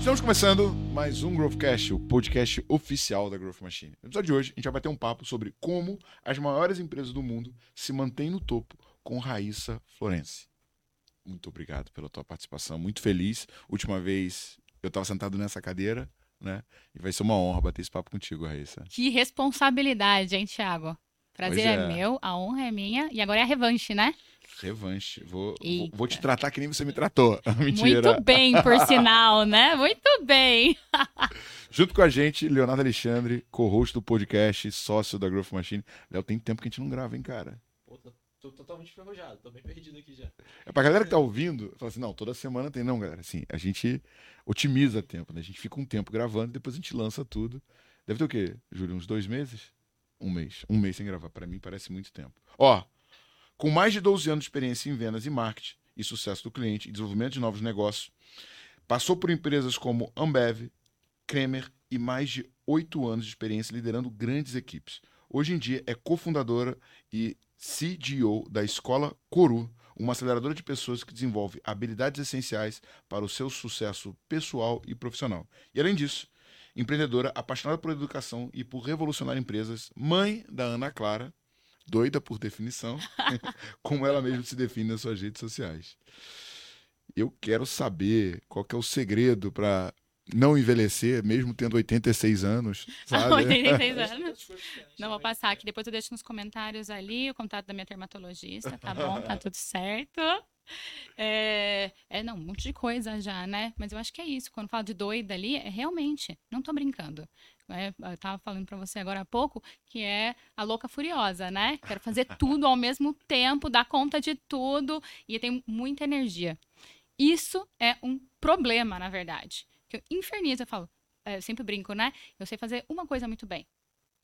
Estamos começando mais um Growthcast, o podcast oficial da Growth Machine. No episódio de hoje, a gente vai bater um papo sobre como as maiores empresas do mundo se mantêm no topo com Raíssa Florence. Muito obrigado pela tua participação, muito feliz. Última vez eu estava sentado nessa cadeira, né? E vai ser uma honra bater esse papo contigo, Raíssa. Que responsabilidade, hein, Thiago? Prazer é. É. é. meu, a honra é minha e agora é a revanche, né? Revanche. Vou, vou, Eita. vou te tratar que nem você me tratou. Mentira. Muito bem, por sinal, né? Muito bem. Junto com a gente, Leonardo Alexandre, co-host do podcast, sócio da Growth Machine. Léo, tem tempo que a gente não grava, hein, cara? Pô, tô, tô totalmente enferrujado, tô bem perdido aqui já. É pra galera que tá ouvindo, fala assim, não, toda semana tem. Não, galera, assim, a gente otimiza tempo, né? A gente fica um tempo gravando e depois a gente lança tudo. Deve ter o quê, Júlio? Uns dois meses? Um mês. Um mês sem gravar. Pra mim parece muito tempo. Ó, com mais de 12 anos de experiência em vendas e marketing e sucesso do cliente e desenvolvimento de novos negócios, passou por empresas como Ambev, Kremer e mais de oito anos de experiência liderando grandes equipes. Hoje em dia é cofundadora e CDO da Escola Coru, uma aceleradora de pessoas que desenvolve habilidades essenciais para o seu sucesso pessoal e profissional. E além disso, empreendedora apaixonada por educação e por revolucionar empresas, mãe da Ana Clara, doida por definição, como ela mesma se define nas suas redes sociais. Eu quero saber qual que é o segredo para não envelhecer, mesmo tendo 86 anos, sabe? 86 Hoje tem anos. Não vou passar aqui, depois eu deixo nos comentários ali o contato da minha dermatologista, tá bom? Tá tudo certo. É, é, não, um monte de coisa já, né? Mas eu acho que é isso. Quando falo de doida ali, é realmente, não tô brincando. É, eu tava falando pra você agora há pouco que é a louca furiosa, né? Quero fazer tudo ao mesmo tempo, dar conta de tudo e tenho muita energia. Isso é um problema, na verdade. Que eu infernizo, eu falo, é, eu sempre brinco, né? Eu sei fazer uma coisa muito bem.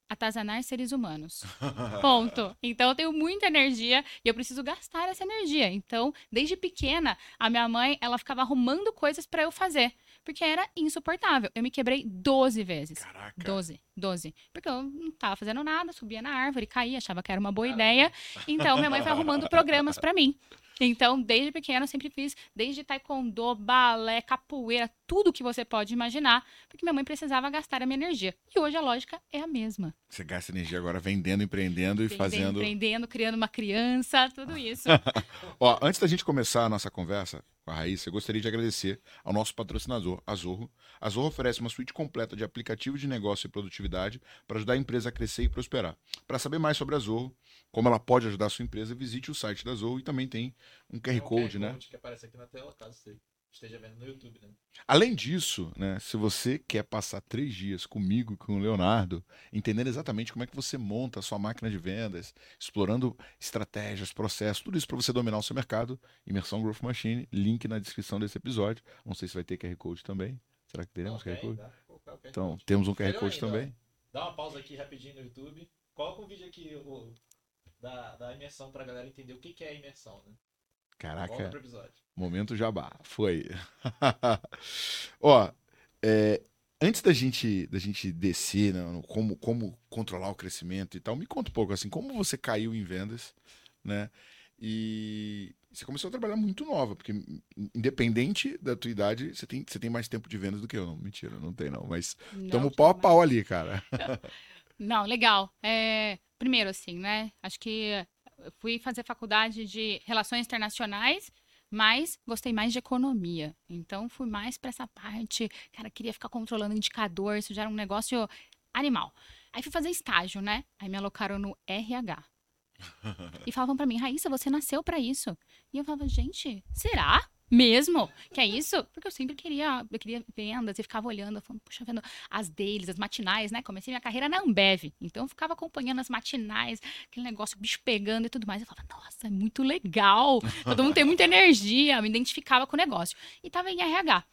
Atazanar seres humanos. Ponto. Então eu tenho muita energia e eu preciso gastar essa energia. Então, desde pequena, a minha mãe, ela ficava arrumando coisas pra eu fazer, porque era insuportável. Eu me quebrei 12 vezes. Caraca. 12, 12. Porque eu não tava fazendo nada, subia na árvore, caía, achava que era uma boa ideia. Então, minha mãe foi arrumando programas pra mim. Então, desde pequena, eu sempre fiz, desde taekwondo, balé, capoeira, tudo que você pode imaginar, porque minha mãe precisava gastar a minha energia. E hoje a lógica é a mesma. Você gasta energia agora vendendo, empreendendo e Vendendo, fazendo. Empreendendo, criando uma criança, tudo isso. Ó, antes da gente começar a nossa conversa com a Raíssa, eu gostaria de agradecer ao nosso patrocinador, a Zorro. A Zorro oferece uma suíte completa de aplicativos de negócio e produtividade para ajudar a empresa a crescer e prosperar. Para saber mais sobre a Zorro, como ela pode ajudar a sua empresa, visite o site da Zorro e também tem um QR Tem um Code, né? que aparece aqui na tela, caso você esteja vendo no YouTube, né? Além disso, né, se você quer passar três dias comigo e com o Leonardo, entendendo exatamente como é que você monta a sua máquina de vendas, explorando estratégias, processos, tudo isso para você dominar o seu mercado, Imersão Growth Machine, link na descrição desse episódio. Não sei se vai ter QR Code também. Será que teremos Não, QR Code? QR Então, Code. temos um QR Code ainda, ó. também. Dá uma pausa aqui rapidinho no YouTube. Coloca um vídeo aqui o, da, da imersão pra galera entender o que, que é a imersão, né? Caraca, momento jabá. Foi. Ó, é, antes da gente, da gente descer, né, no como, como controlar o crescimento e tal, me conta um pouco assim, como você caiu em vendas, né? E você começou a trabalhar muito nova, porque independente da tua idade, você tem, você tem mais tempo de vendas do que eu. Não, mentira, não tem não, mas estamos pau a pau ali, cara. Não, legal. É, primeiro, assim, né? Acho que fui fazer faculdade de Relações Internacionais, mas gostei mais de economia. Então, fui mais para essa parte. Cara, queria ficar controlando indicador, isso já era um negócio animal. Aí fui fazer estágio, né? Aí me alocaram no RH. E falavam pra mim, Raíssa, você nasceu pra isso. E eu falava, gente, será? Mesmo? Que é isso? Porque eu sempre queria, eu queria vendas e ficava olhando, falando, puxa, vendo as deles, as matinais, né? Comecei minha carreira na Ambev. Então eu ficava acompanhando as matinais, aquele negócio, bicho pegando e tudo mais. Eu falava, nossa, é muito legal. Todo mundo tem muita energia. Eu me identificava com o negócio. E tava em RH.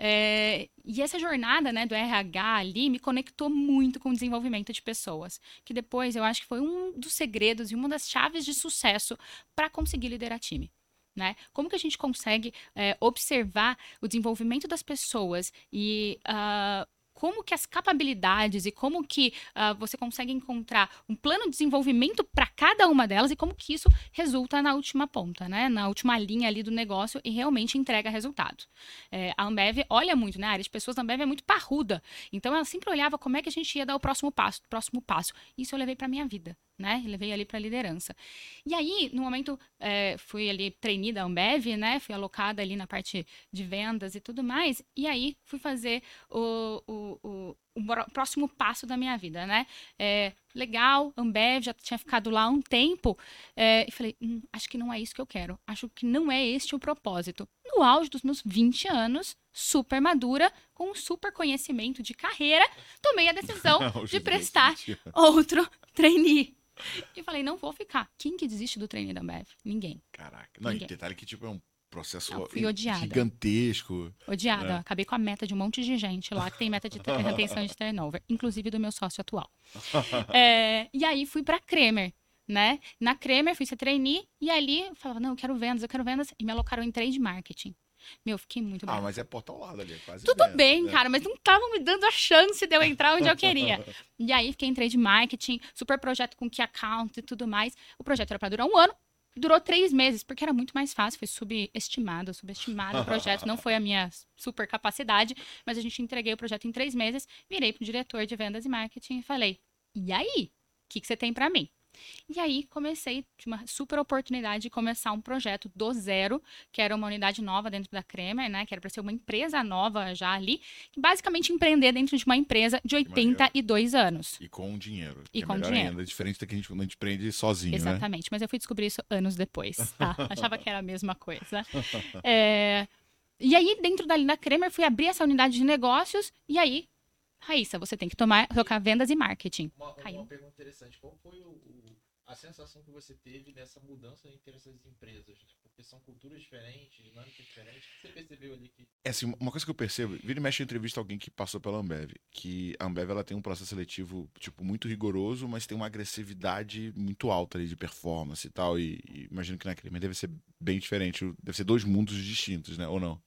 É, e essa jornada né, do RH ali me conectou muito com o desenvolvimento de pessoas, que depois eu acho que foi um dos segredos e uma das chaves de sucesso para conseguir liderar time. Né? Como que a gente consegue é, observar o desenvolvimento das pessoas e ah, como que as capacidades e como que uh, você consegue encontrar um plano de desenvolvimento para cada uma delas e como que isso resulta na última ponta, né? Na última linha ali do negócio e realmente entrega resultado. É, a Ambev olha muito, né? A área de pessoas da Ambev é muito parruda. Então ela sempre olhava como é que a gente ia dar o próximo passo, o próximo passo. Isso eu levei para minha vida né? Ali para liderança. E aí, no momento, é, fui ali treinada da Ambev, né? Fui alocada ali na parte de vendas e tudo mais. E aí, fui fazer o, o, o, o próximo passo da minha vida, né? É, legal, Ambev, já tinha ficado lá um tempo. É, e falei, hum, acho que não é isso que eu quero. Acho que não é este o propósito. No auge dos meus 20 anos, super madura, com um super conhecimento de carreira, tomei a decisão de prestar outro trainee. E falei, não vou ficar. Quem que desiste do treino da Ambev? Ninguém. Caraca. Não, Ninguém. e detalhe que, tipo, é um processo não, fui odiada. gigantesco. Odiada. É. Acabei com a meta de um monte de gente lá que tem meta de retenção de turnover, inclusive do meu sócio atual. é, e aí fui para Kremer, né? Na Kremer fui ser trainee e ali eu falava, não, eu quero vendas, eu quero vendas e me alocaram em trade marketing. Meu, fiquei muito brava. Ah, mas é porta ao lado ali, é quase. Tudo bem, né? cara, mas não estavam me dando a chance de eu entrar onde eu queria. e aí fiquei entrei de marketing, super projeto com key account e tudo mais. O projeto era para durar um ano, durou três meses, porque era muito mais fácil, foi subestimado, subestimado o projeto, não foi a minha super capacidade, mas a gente entreguei o projeto em três meses, virei pro diretor de vendas e marketing e falei, e aí? O que, que você tem para mim? E aí comecei, de uma super oportunidade de começar um projeto do zero, que era uma unidade nova dentro da Kremer, né? Que era para ser uma empresa nova já ali, basicamente empreender dentro de uma empresa de 82 anos. E com dinheiro. E é com dinheiro. Ainda, é diferente da que a gente, a gente empreende sozinho, né? Exatamente, né? mas eu fui descobrir isso anos depois, tá? Achava que era a mesma coisa. É... E aí, dentro dali da Kremer, fui abrir essa unidade de negócios e aí Raíssa, você tem que tomar, tocar vendas e marketing. Uma, uma pergunta interessante. Qual foi o, o, a sensação que você teve nessa mudança entre essas empresas? Né? Porque são culturas diferentes, dinâmicas diferentes. O que você percebeu ali que. É assim, uma coisa que eu percebo, vira e mexe em entrevista alguém que passou pela Ambev, que a Ambev ela tem um processo seletivo, tipo, muito rigoroso, mas tem uma agressividade muito alta ali de performance e tal. E, e imagino que na Creme deve ser bem diferente. Deve ser dois mundos distintos, né? Ou não?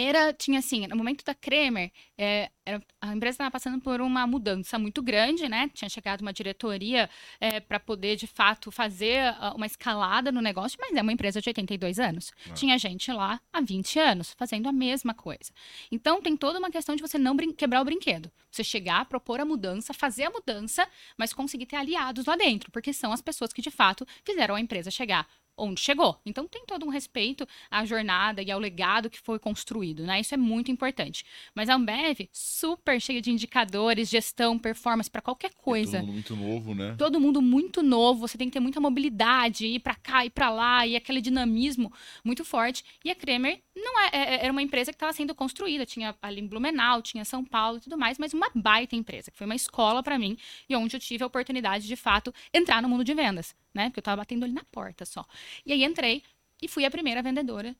Era, tinha assim, no momento da Kremer, é, era, a empresa estava passando por uma mudança muito grande, né? Tinha chegado uma diretoria é, para poder, de fato, fazer ah, uma escalada no negócio, mas é uma empresa de 82 anos. Ah. Tinha gente lá há 20 anos fazendo a mesma coisa. Então, tem toda uma questão de você não quebrar o brinquedo. Você chegar, propor a mudança, fazer a mudança, mas conseguir ter aliados lá dentro, porque são as pessoas que, de fato, fizeram a empresa chegar onde chegou. Então tem todo um respeito à jornada e ao legado que foi construído, né? Isso é muito importante. Mas a Ambev, super cheia de indicadores, gestão, performance para qualquer coisa. É todo mundo muito novo, né? Todo mundo muito novo, você tem que ter muita mobilidade, ir para cá, ir para lá, e aquele dinamismo muito forte. E a Kremer não é, é, é era uma empresa que estava sendo construída, tinha ali em Blumenau, tinha São Paulo e tudo mais, mas uma baita empresa, que foi uma escola para mim e onde eu tive a oportunidade de fato entrar no mundo de vendas, né? Porque eu estava batendo ali na porta só. E aí entrei e fui a primeira vendedora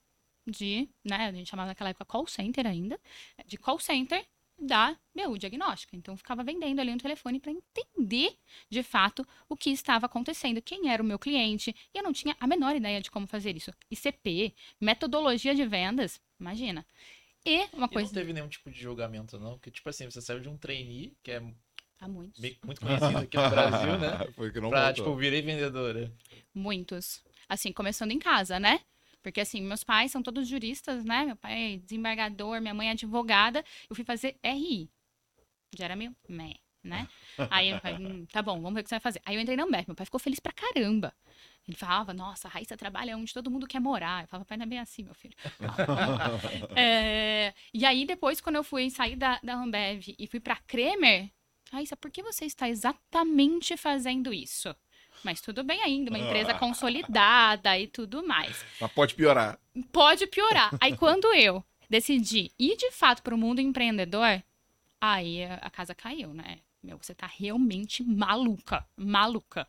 de, né, a gente chamava naquela época call center ainda, de call center da meu diagnóstico. Então, eu ficava vendendo ali no telefone para entender de fato o que estava acontecendo, quem era o meu cliente. E eu não tinha a menor ideia de como fazer isso. ICP, metodologia de vendas, imagina. E uma e coisa. não teve nenhum tipo de julgamento, não? Que, tipo assim, você saiu de um trainee, que é. Há muitos. Muito conhecido aqui no Brasil, né? Foi que não pra, voltou. tipo, virei vendedora. Muitos. Assim, começando em casa, né? Porque, assim, meus pais são todos juristas, né? Meu pai é desembargador, minha mãe é advogada. Eu fui fazer RI. Já era meio meh, né? Aí eu falei, hum, tá bom, vamos ver o que você vai fazer. Aí eu entrei na Ambev, meu pai ficou feliz pra caramba. Ele falava, nossa, a Raíssa trabalha onde todo mundo quer morar. Eu falava, pai, não é bem assim, meu filho. é, e aí, depois, quando eu fui sair da, da Ambev e fui pra Kremer, Raíssa, por que você está exatamente fazendo isso? Mas tudo bem ainda, uma empresa ah. consolidada e tudo mais. Mas pode piorar. Pode piorar. Aí quando eu decidi ir de fato para o mundo empreendedor, aí a casa caiu, né? Meu, você tá realmente maluca, maluca.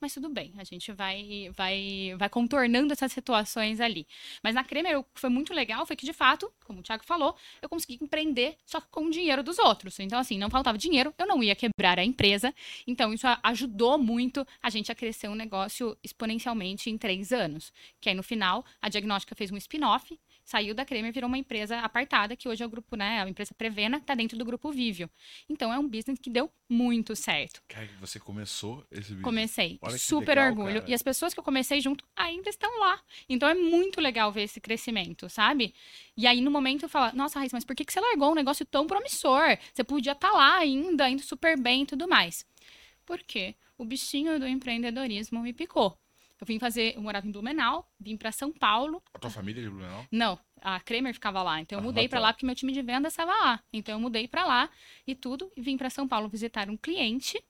Mas tudo bem, a gente vai vai vai contornando essas situações ali. Mas na Cremer, o que foi muito legal foi que, de fato, como o Thiago falou, eu consegui empreender só com o dinheiro dos outros. Então, assim, não faltava dinheiro, eu não ia quebrar a empresa. Então, isso ajudou muito a gente a crescer um negócio exponencialmente em três anos. Que aí, no final, a Diagnóstica fez um spin-off saiu da Cremer, virou uma empresa apartada, que hoje é o grupo, né? A empresa Prevena, tá dentro do grupo Vivio. Então é um business que deu muito certo. Cara, você começou esse business. Comecei. Super legal, orgulho. cara. E as pessoas que eu comecei junto ainda estão lá. Então é muito legal ver esse crescimento, sabe? E aí, no momento, eu falo, nossa, Raíssa, mas por que, que você largou um negócio tão promissor? Você podia estar lá ainda, indo super bem e tudo mais. Por quê? O bichinho do empreendedorismo me picou. Eu vim fazer, eu morava em Blumenau, vim para São Paulo. A tua família é de Blumenau? Não, a Kremer ficava lá, então eu Ah, mudei tá. pra lá porque meu time de vendas estava lá. Então eu mudei pra lá e tudo, e vim pra São Paulo visitar um cliente.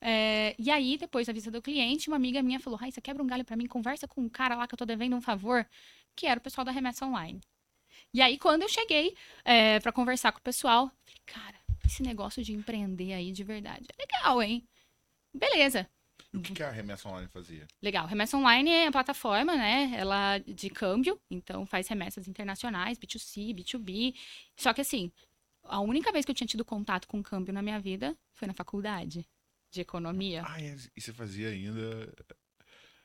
É, e aí, depois da visita do cliente, uma amiga minha falou: Raíssa, quebra um galho pra mim, conversa com um cara lá que eu tô devendo um favor, que era o pessoal da Remessa Online. E aí, quando eu cheguei é, para conversar com o pessoal, falei, cara, esse negócio de empreender aí de verdade é legal, hein? Beleza. E o que, que a remessa online fazia? Legal. Remessa Online é a plataforma, né? Ela de câmbio, então faz remessas internacionais, B2C, B2B. Só que assim, a única vez que eu tinha tido contato com câmbio na minha vida foi na faculdade de economia. Ah, e você fazia ainda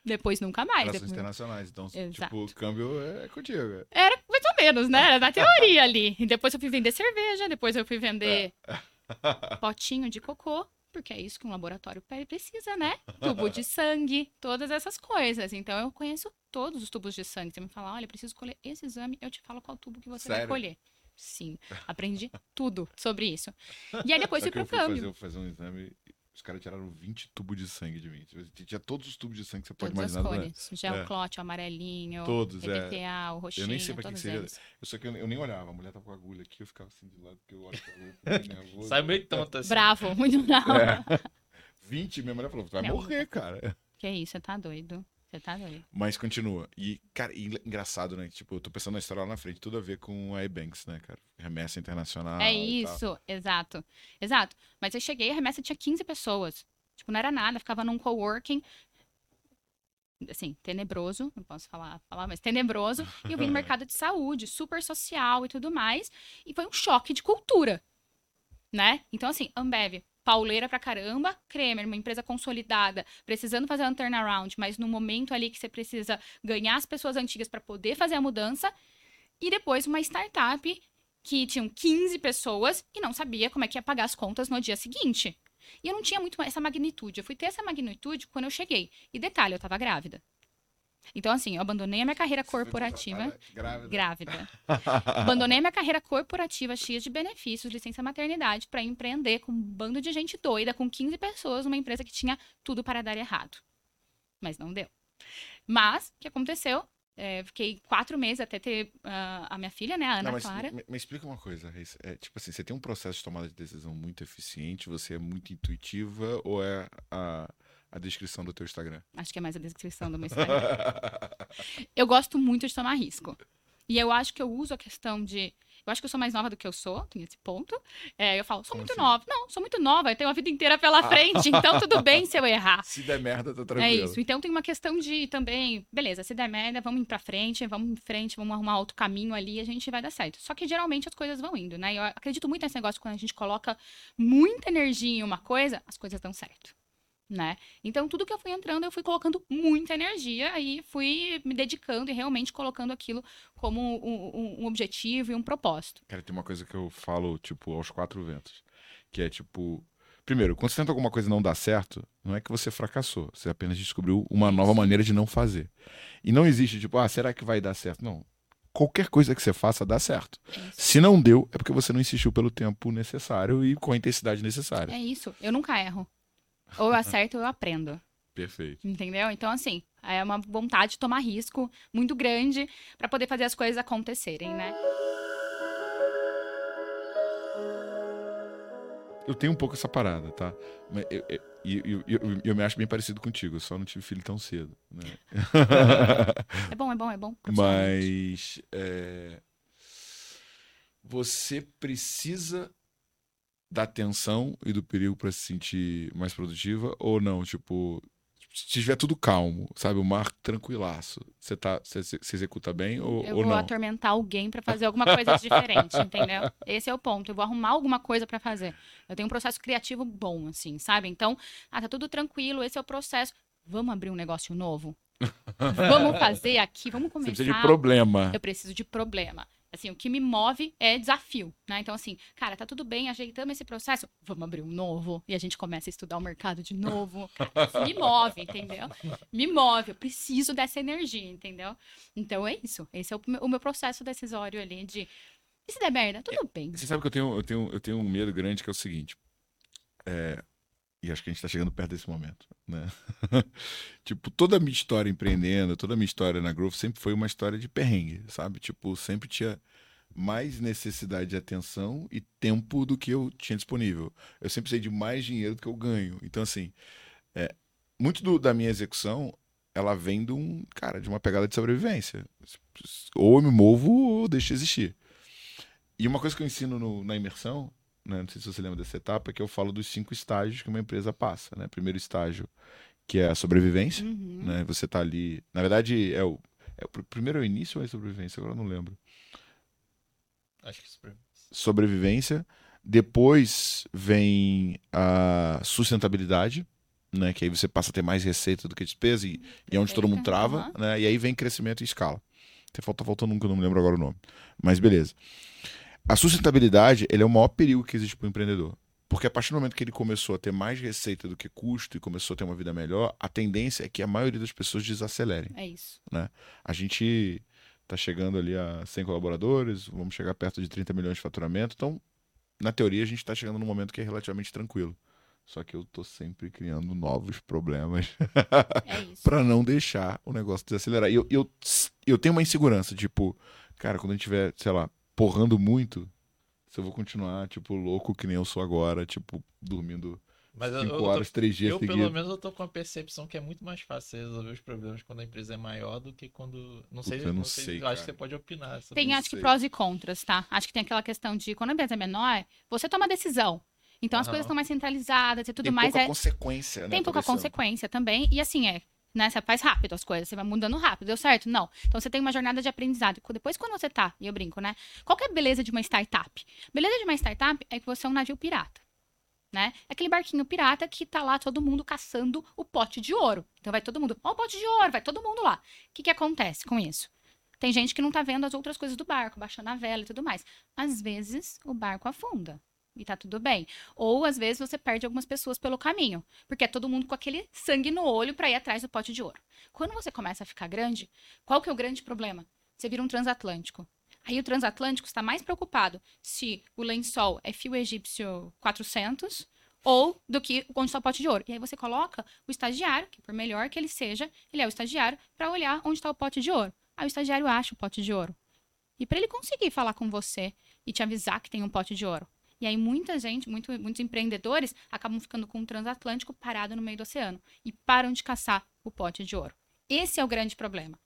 Depois nunca mais. relações Depois- internacionais. Então, Exato. tipo, o câmbio é contigo. Era mais ou menos, né? Era na teoria ali. E depois eu fui vender cerveja, depois eu fui vender potinho de cocô, porque é isso que um laboratório precisa, né? Tubo de sangue, todas essas coisas. Então eu conheço todos os tubos de sangue. Você me fala, olha, preciso escolher esse exame, eu te falo qual tubo que você vai Sério? colher. Sim, aprendi tudo sobre isso. E aí depois fui que eu pro fui câmbio. fazer, fazer um exame, os caras tiraram 20 tubos de sangue de mim. Tipo, Tinha todos os tubos de sangue que você pode Todas as imaginar. né? cores. Gel É. clot, o amarelinho, Todos, é. EBTA, o roxinho, Eu nem sei pra que seria. eles. Eu só que eu, eu nem olhava. A mulher tava com a agulha aqui, eu ficava assim de lado, porque eu olho pra nervoso. Sai meio tonto assim. Bravo, muito bravo. É. 20, minha mulher falou, vai Não. morrer, cara. Que isso, você tá doido. Você tá doido. Mas continua. E, cara, e engraçado, né? Tipo, eu tô pensando na história lá na frente, tudo a ver com a Ebanks, né, cara? Remessa internacional. É isso, exato. Exato. Mas eu cheguei, a remessa tinha 15 pessoas. Tipo, não era nada, ficava num coworking. Assim, tenebroso, não posso falar, falar, mas tenebroso. E eu vim no mercado de saúde, super social e tudo mais. E foi um choque de cultura, né? Então, assim, Ambev, pauleira pra caramba, Kremer, uma empresa consolidada, precisando fazer um turnaround, mas no momento ali que você precisa ganhar as pessoas antigas para poder fazer a mudança. E depois uma startup que tinham 15 pessoas e não sabia como é que ia pagar as contas no dia seguinte. E eu não tinha muito essa magnitude. Eu fui ter essa magnitude quando eu cheguei. E detalhe, eu tava grávida. Então, assim, eu abandonei a minha carreira corporativa. Grávida. Grávida. Abandonei minha carreira corporativa cheia de benefícios, licença maternidade, para empreender com um bando de gente doida, com 15 pessoas, numa empresa que tinha tudo para dar errado. Mas não deu. Mas, o que aconteceu? É, fiquei quatro meses até ter ah, a minha filha, né, a Ana Não, mas Clara. me, me explica uma coisa, Raíssa. É, tipo assim, você tem um processo de tomada de decisão muito eficiente, você é muito intuitiva ou é a, a descrição do teu Instagram? Acho que é mais a descrição do meu Instagram. eu gosto muito de tomar risco. E eu acho que eu uso a questão de. Eu acho que eu sou mais nova do que eu sou, tem esse ponto. É, eu falo, sou Como muito assim? nova. Não, sou muito nova, eu tenho a vida inteira pela frente, então tudo bem se eu errar. Se der merda, tá É tranquilo. isso. Então tem uma questão de também, beleza, se der merda, vamos ir pra frente, vamos em frente, vamos arrumar outro caminho ali e a gente vai dar certo. Só que geralmente as coisas vão indo, né? Eu acredito muito nesse negócio quando a gente coloca muita energia em uma coisa, as coisas dão certo. Né? Então, tudo que eu fui entrando, eu fui colocando muita energia e fui me dedicando e realmente colocando aquilo como um, um- um objetivo e um propósito. Cara, tem uma coisa que eu falo, tipo, aos quatro ventos. Que é, tipo... Primeiro, quando você tenta alguma coisa e não dá certo, não é que você fracassou. Você apenas descobriu uma nova maneira de não fazer. E não existe, tipo, ah, será que vai dar certo? Não. Qualquer coisa que você faça dá certo. É. Se não deu, é porque você não insistiu pelo tempo necessário e com a intensidade necessária. É isso. Eu nunca erro. Ou eu acerto ou eu aprendo. Perfeito. Entendeu? Então, assim, é uma vontade de tomar risco muito grande pra poder fazer as coisas acontecerem, né? Eu tenho um pouco essa parada, tá? Mas eu, eu, eu, eu, eu- me acho bem parecido contigo, eu só não tive filho tão cedo, né? É bom, é bom, é bom. Mas é, você precisa da atenção e do perigo pra se sentir mais produtiva ou não? Tipo, se tiver tudo calmo, sabe, o mar tranquilaço, você tá, você, você executa bem ou, Eu ou vou não? atormentar alguém pra fazer alguma coisa diferente, entendeu? Esse é o ponto. Eu vou arrumar alguma coisa pra fazer. Eu tenho um processo criativo bom, assim, sabe? Então, ah, tá tudo tranquilo, esse é o processo. Vamos abrir um negócio novo? Vamos fazer aqui, vamos Você começar. precisa de problema. Eu preciso de problema. Assim, o que me move é desafio, né? Então, assim, cara, tá tudo bem, ajeitamos esse processo, vamos abrir um novo e a gente começa a estudar o mercado de novo. Cara, isso me move, entendeu? Me move, eu preciso dessa energia, entendeu? Então é isso. Esse é o meu, o meu processo decisório ali de. E se der merda, tudo bem. Você sabe que eu tenho, eu tenho, eu tenho um medo grande que é o seguinte. É, e acho que a gente tá chegando perto desse momento, né? tipo, toda a minha história empreendendo, toda a minha história na Growth sempre foi uma história de perrengue, sabe? Tipo, sempre tinha mais necessidade de atenção e tempo do que eu tinha disponível. Eu sempre precisei de mais dinheiro do que eu ganho. Então, assim, é, muito do- da minha execução, ela vem de um, cara, de uma pegada de sobrevivência. Ou eu me movo ou deixo de existir. E uma coisa que eu ensino no- na imersão, né, não sei se você lembra dessa etapa, é que eu falo dos cinco estágios que uma empresa passa. Né? Primeiro estágio, que é a sobrevivência. Uhum. Né? Você tá ali. Na verdade, é o, é o pr- primeiro é o início ou é a sobrevivência? Agora eu não lembro. Acho que isso pra- Sobrevivência. Depois vem a sustentabilidade, né? Que aí você passa a ter mais receita do que despesa e, e é onde todo mundo trava, né? E aí vem crescimento e escala. Tem falta faltando um que eu não me lembro agora o nome. Mas beleza. A sustentabilidade, ele é o maior perigo que existe para o empreendedor. Porque a partir do momento que ele começou a ter mais receita do que custo e começou a ter uma vida melhor, a tendência é que a maioria das pessoas desacelerem. É isso. A gente está chegando ali a 100 colaboradores, vamos chegar perto de 30 milhões de faturamento. Então, na teoria, a gente está chegando num momento que é relativamente tranquilo. Só que eu tô sempre criando novos problemas É para não deixar o negócio desacelerar. E eu, eu, eu tenho uma insegurança, tipo, cara, quando a gente tiver, sei lá, porrando muito, se eu vou continuar, tipo, louco que nem eu sou agora, tipo, dormindo Mas eu, 5 eu, horas, 3 tô, dias eu, pelo menos, eu tô com a percepção que é muito mais fácil você resolver os problemas quando a empresa é maior do que quando. Não sei, Puta, eu não não sei, sei, eu acho que você pode opinar. sobre Tem, isso. acho que prós e contras, tá? Acho que tem aquela questão de quando a empresa é menor, você toma decisão. Então as Aham. coisas estão mais centralizadas e tudo Tem mais. pouca É, consequência, né? tem pouca consequência também. E assim, é, né? Você faz rápido as coisas, você vai mudando rápido. Deu certo? Não. Então você tem uma jornada de aprendizado. Depois, quando você tá, e eu brinco, né? Qual que é a beleza de uma startup? Beleza de uma startup é que você é um navio pirata. Né? É aquele barquinho pirata que tá lá todo mundo caçando o pote de ouro. Então vai todo mundo, ó, o pote de ouro, vai todo mundo lá. O que que acontece com isso? Tem gente que não tá vendo as outras coisas do barco, baixando a vela e tudo mais. Às vezes o barco afunda e tá tudo bem. Ou às vezes você perde algumas pessoas pelo caminho, porque é todo mundo com aquele sangue no olho para ir atrás do pote de ouro. Quando você começa a ficar grande, qual que é o grande problema? Você vira um transatlântico. Aí o transatlântico está mais preocupado se o lençol é fio egípcio 400 ou do que onde está o pote de ouro. E aí você coloca o estagiário, que por melhor que ele seja, ele é o estagiário, para olhar onde está o pote de ouro. Aí o estagiário acha o pote de ouro. E para ele conseguir falar com você e te avisar que tem um pote de ouro. E aí muita gente, muito- muitos empreendedores acabam ficando com um transatlântico parado no meio do oceano e param de caçar o pote de ouro. Esse é o grande problema.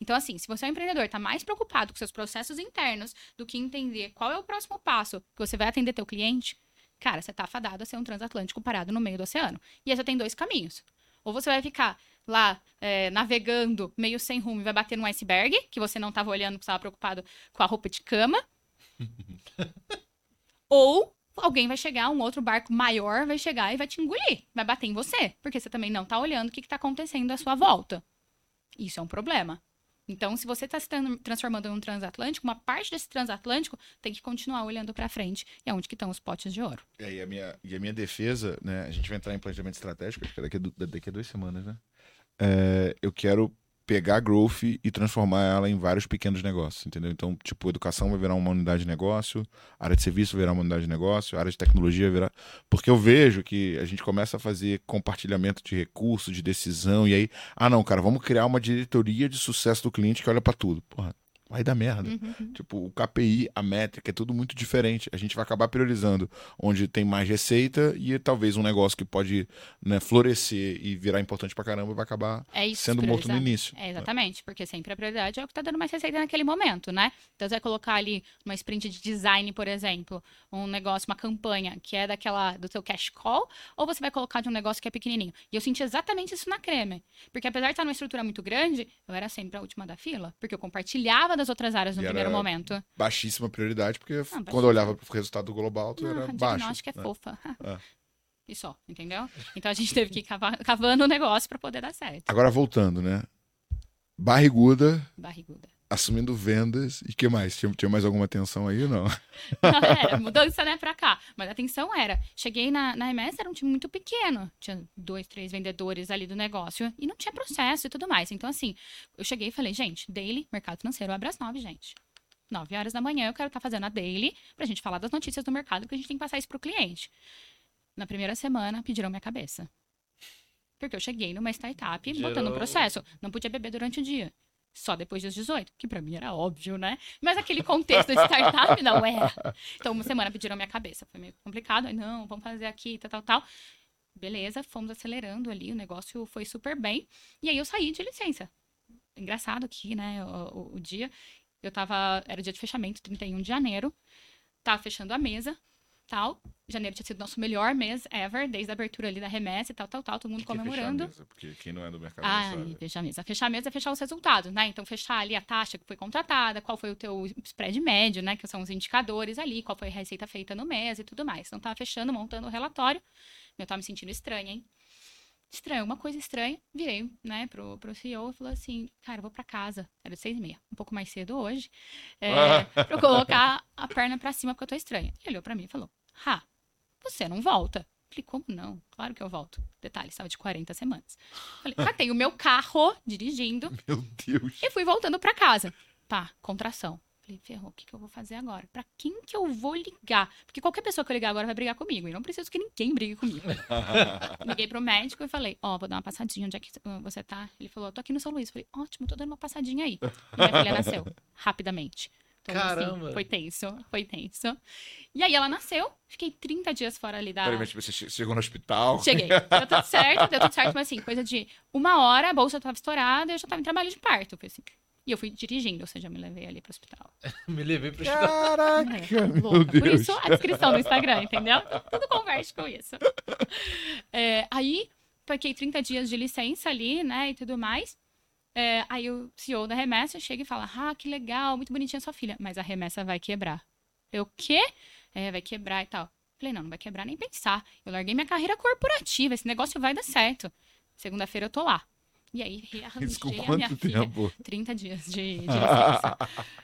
Então, assim, se você é um empreendedor, está mais preocupado com seus processos internos do que entender qual é o próximo passo que você vai atender teu cliente, cara, você tá fadado a ser um transatlântico parado no meio do oceano. E aí você tem dois caminhos. Ou você vai ficar lá é, navegando meio sem rumo e vai bater num iceberg, que você não estava olhando, porque estava preocupado com a roupa de cama. Ou alguém vai chegar, um outro barco maior vai chegar e vai te engolir, vai bater em você, porque você também não tá olhando o que, que tá acontecendo à sua volta. Isso é um problema. Então, se você está se tran- transformando em um transatlântico, uma parte desse transatlântico tem que continuar olhando para frente. E é onde que estão os potes de ouro. É, e, a minha, e a minha defesa, né? A gente vai entrar em planejamento estratégico, acho que é daqui a, daqui a duas semanas, né? É, eu quero pegar a growth e transformar ela em vários pequenos negócios, entendeu? Então, tipo, educação vai virar uma unidade de negócio, área de serviço vai virar uma unidade de negócio, área de tecnologia vai virar. Porque eu vejo que a gente começa a fazer compartilhamento de recursos, de decisão, e aí, ah, não, cara, vamos criar uma diretoria de sucesso do cliente que olha pra tudo. Porra, vai dar merda. Uhum. Tipo, o KPI, a métrica, é tudo muito diferente. A gente vai acabar priorizando onde tem mais receita e talvez um negócio que pode né, florescer e virar importante pra caramba vai acabar É sendo morto no priorizar. início. É, exatamente, porque sempre a prioridade é o que está dando mais receita naquele momento, né? Então, você vai colocar ali uma sprint de design, por exemplo, um negócio, uma campanha que é daquela do teu cash call, ou você vai colocar de um negócio que é pequenininho. E eu senti exatamente isso na Creme, porque apesar de estar numa estrutura muito grande, eu era sempre a última da fila, porque eu compartilhava das outras áreas no E primeiro momento. Baixíssima prioridade, porque baixíssima. quando eu olhava pro resultado global, tu Não, era baixo. diagnóstica é né? fofa. É. E só, entendeu? Então a gente teve que ir cava- cavando o negócio para poder dar certo. Agora voltando, né? Barriguda, barriguda. Assumindo vendas. E que mais? Tinha, tinha mais alguma atenção aí ou não? Não, era mudança, né, pra cá. Mas a atenção era, cheguei na, na MS, era um time muito pequeno. Tinha dois, três vendedores ali do negócio. E não tinha processo e tudo mais. Então, assim, eu cheguei e falei, gente, daily, mercado financeiro abre às nove, gente. Nove horas da manhã eu quero estar fazendo a daily pra gente falar das notícias do mercado, que a gente tem que passar isso pro cliente. Na primeira semana, pediram minha cabeça. Porque eu cheguei numa startup botando um Gerou- processo. Não podia beber durante o dia. Só depois dos 18, que pra mim era óbvio, né? Mas aquele contexto de startup não era. Então, uma semana pediram minha cabeça. Foi meio complicado. Aí, não, vamos fazer aqui, tal, tal, tal. Beleza, fomos acelerando ali, o negócio foi super bem. E aí eu saí de licença. Engraçado aqui, né? O, o- o dia. Eu tava. Era dia de fechamento, 31 de janeiro. Tava fechando a mesa, tal. Janeiro tinha sido nosso melhor mês ever, desde a abertura ali da remessa e tal, tal, tal. Todo mundo Que que é fechar a comemorando. mesa? Porque quem não é do mercado Ah, não sabe. fechar a mesa. Fechar a mesa é fechar os resultados, né? Então, fechar ali a taxa que foi contratada, qual foi o teu spread médio, né? Que são os indicadores ali, qual foi a receita feita no mês e tudo mais. Então, tava fechando, montando o relatório. Eu tava me sentindo estranha, hein? Estranho, uma coisa estranha. Virei, né, pro, pro CEO e falou assim, cara, eu vou pra casa. Era seis e meia, um pouco mais cedo hoje. É, pra eu colocar a perna pra cima porque eu tô estranha. Ele olhou pra mim e falou, Rá, você não volta. Falei, como não? Claro que eu volto. Detalhe, estava de 40 semanas. Falei, catei o meu carro dirigindo Meu Deus. e fui voltando pra casa. Pá, contração. Falei, ferrou, o que, que eu vou fazer agora? Pra quem que eu vou ligar? Porque qualquer pessoa que eu ligar agora vai brigar comigo. E não preciso que ninguém brigue comigo. Liguei pro médico e falei, ó, vou dar uma passadinha. Onde é que uh, você tá? Ele falou, tô aqui no São Luís. Falei, ótimo, tô dando uma passadinha aí. E minha filha nasceu, rapidamente. Então, assim, Caramba. foi tenso, foi tenso. E aí ela nasceu, fiquei 30 dias fora ali da... Mas você che- chegou no hospital? Cheguei. Deu tudo certo, deu tudo certo, mas assim, coisa de uma hora, a bolsa tava estourada e eu já tava em trabalho de parto. Foi assim. E eu fui dirigindo, ou seja, eu me levei ali pro hospital. Me levei pro hospital. Caraca, É, meu louca. Por Deus. isso a descrição no Instagram, entendeu? Tudo converte com isso. É, aí, fiquei 30 dias de licença ali, né, e tudo mais. É, aí o CEO da remessa chega e fala: Ah, que legal, muito bonitinha sua filha, mas a remessa vai quebrar. Eu, o quê? É, vai quebrar e tal. Falei, não, não vai quebrar nem pensar. Eu larguei minha carreira corporativa, esse negócio vai dar certo. Segunda-feira eu tô lá. E aí, rearranjei Isso com a minha tempo? 30 dias de, de licença.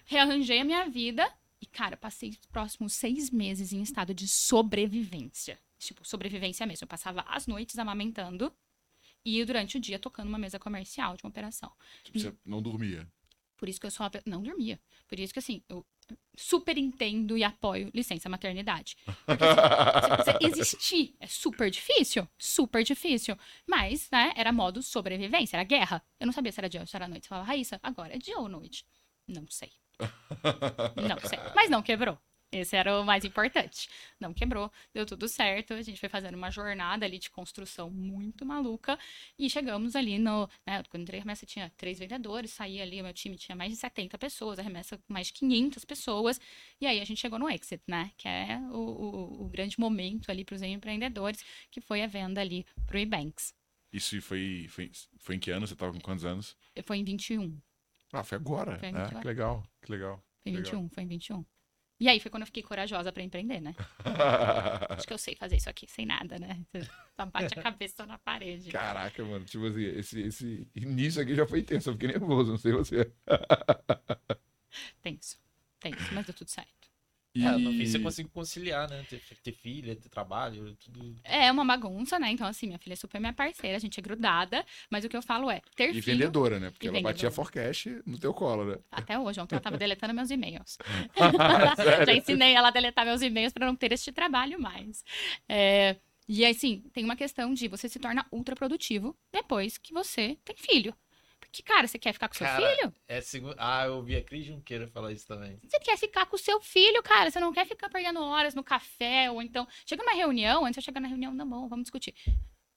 Rearranjei a minha vida e, cara, passei os próximos seis meses em estado de sobrevivência. Tipo, sobrevivência mesmo. Eu passava as noites amamentando e durante o dia tocando uma mesa comercial de uma operação. Tipo, você não dormia. Por isso que eu pe- não dormia. Por isso que, assim, eu super entendo e apoio licença maternidade. Porque, você existir é super difícil, super difícil. Mas, né, era modo sobrevivência, era guerra. Eu não sabia se era dia ou se era noite. Você falava, Raíssa, agora é dia ou noite? Não sei. Não sei. Mas não quebrou. Esse era o mais importante. Não quebrou, deu tudo certo. A gente foi fazendo uma jornada ali de construção muito maluca. E chegamos ali no. Né, quando entrei, a remessa tinha três vendedores, saí ali, o meu time tinha mais de 70 pessoas, a remessa mais de 500 pessoas. E aí a gente chegou no exit, né? Que é o, o, o grande momento ali para os empreendedores, que foi a venda ali pro Ebanks. Isso foi, foi, foi em que ano? Você tava com quantos anos? Foi em 21. Ah, foi agora. Foi é, agora. que legal, que legal. Foi em Legal. 21, foi em 21. E aí foi quando eu fiquei corajosa para empreender, né? Acho que eu sei fazer isso aqui sem nada, né? Só bate a cabeça na parede. Caraca, mano. Tipo assim, esse, esse início aqui já foi tenso. Eu fiquei nervoso, não sei você. Tenso. Tenso, mas deu tudo certo. E... É, no fim você conseguiu conciliar, né? Ter, ter filha, ter trabalho, tudo. É uma bagunça, né? Então, assim, minha filha é super minha parceira, a gente é grudada, mas o que eu falo é ter E filho. vendedora, né? Porque E ela batia vendedora. forecast no teu colo, né? Até hoje, ontem ela tava deletando meus e-mails. Já ensinei ela a deletar meus e-mails para não ter este trabalho mais. É, E assim, tem uma questão de você se torna ultra produtivo depois que você tem filho. Porque, cara, você quer ficar com seu Cara, filho? É segu... Ah, eu ouvi a Cris Junqueira falar isso também. Você quer ficar com o seu filho, cara. Você não quer ficar perdendo horas no café, ou então. Chega numa reunião, antes de chegar na reunião, não, bom, vamos discutir.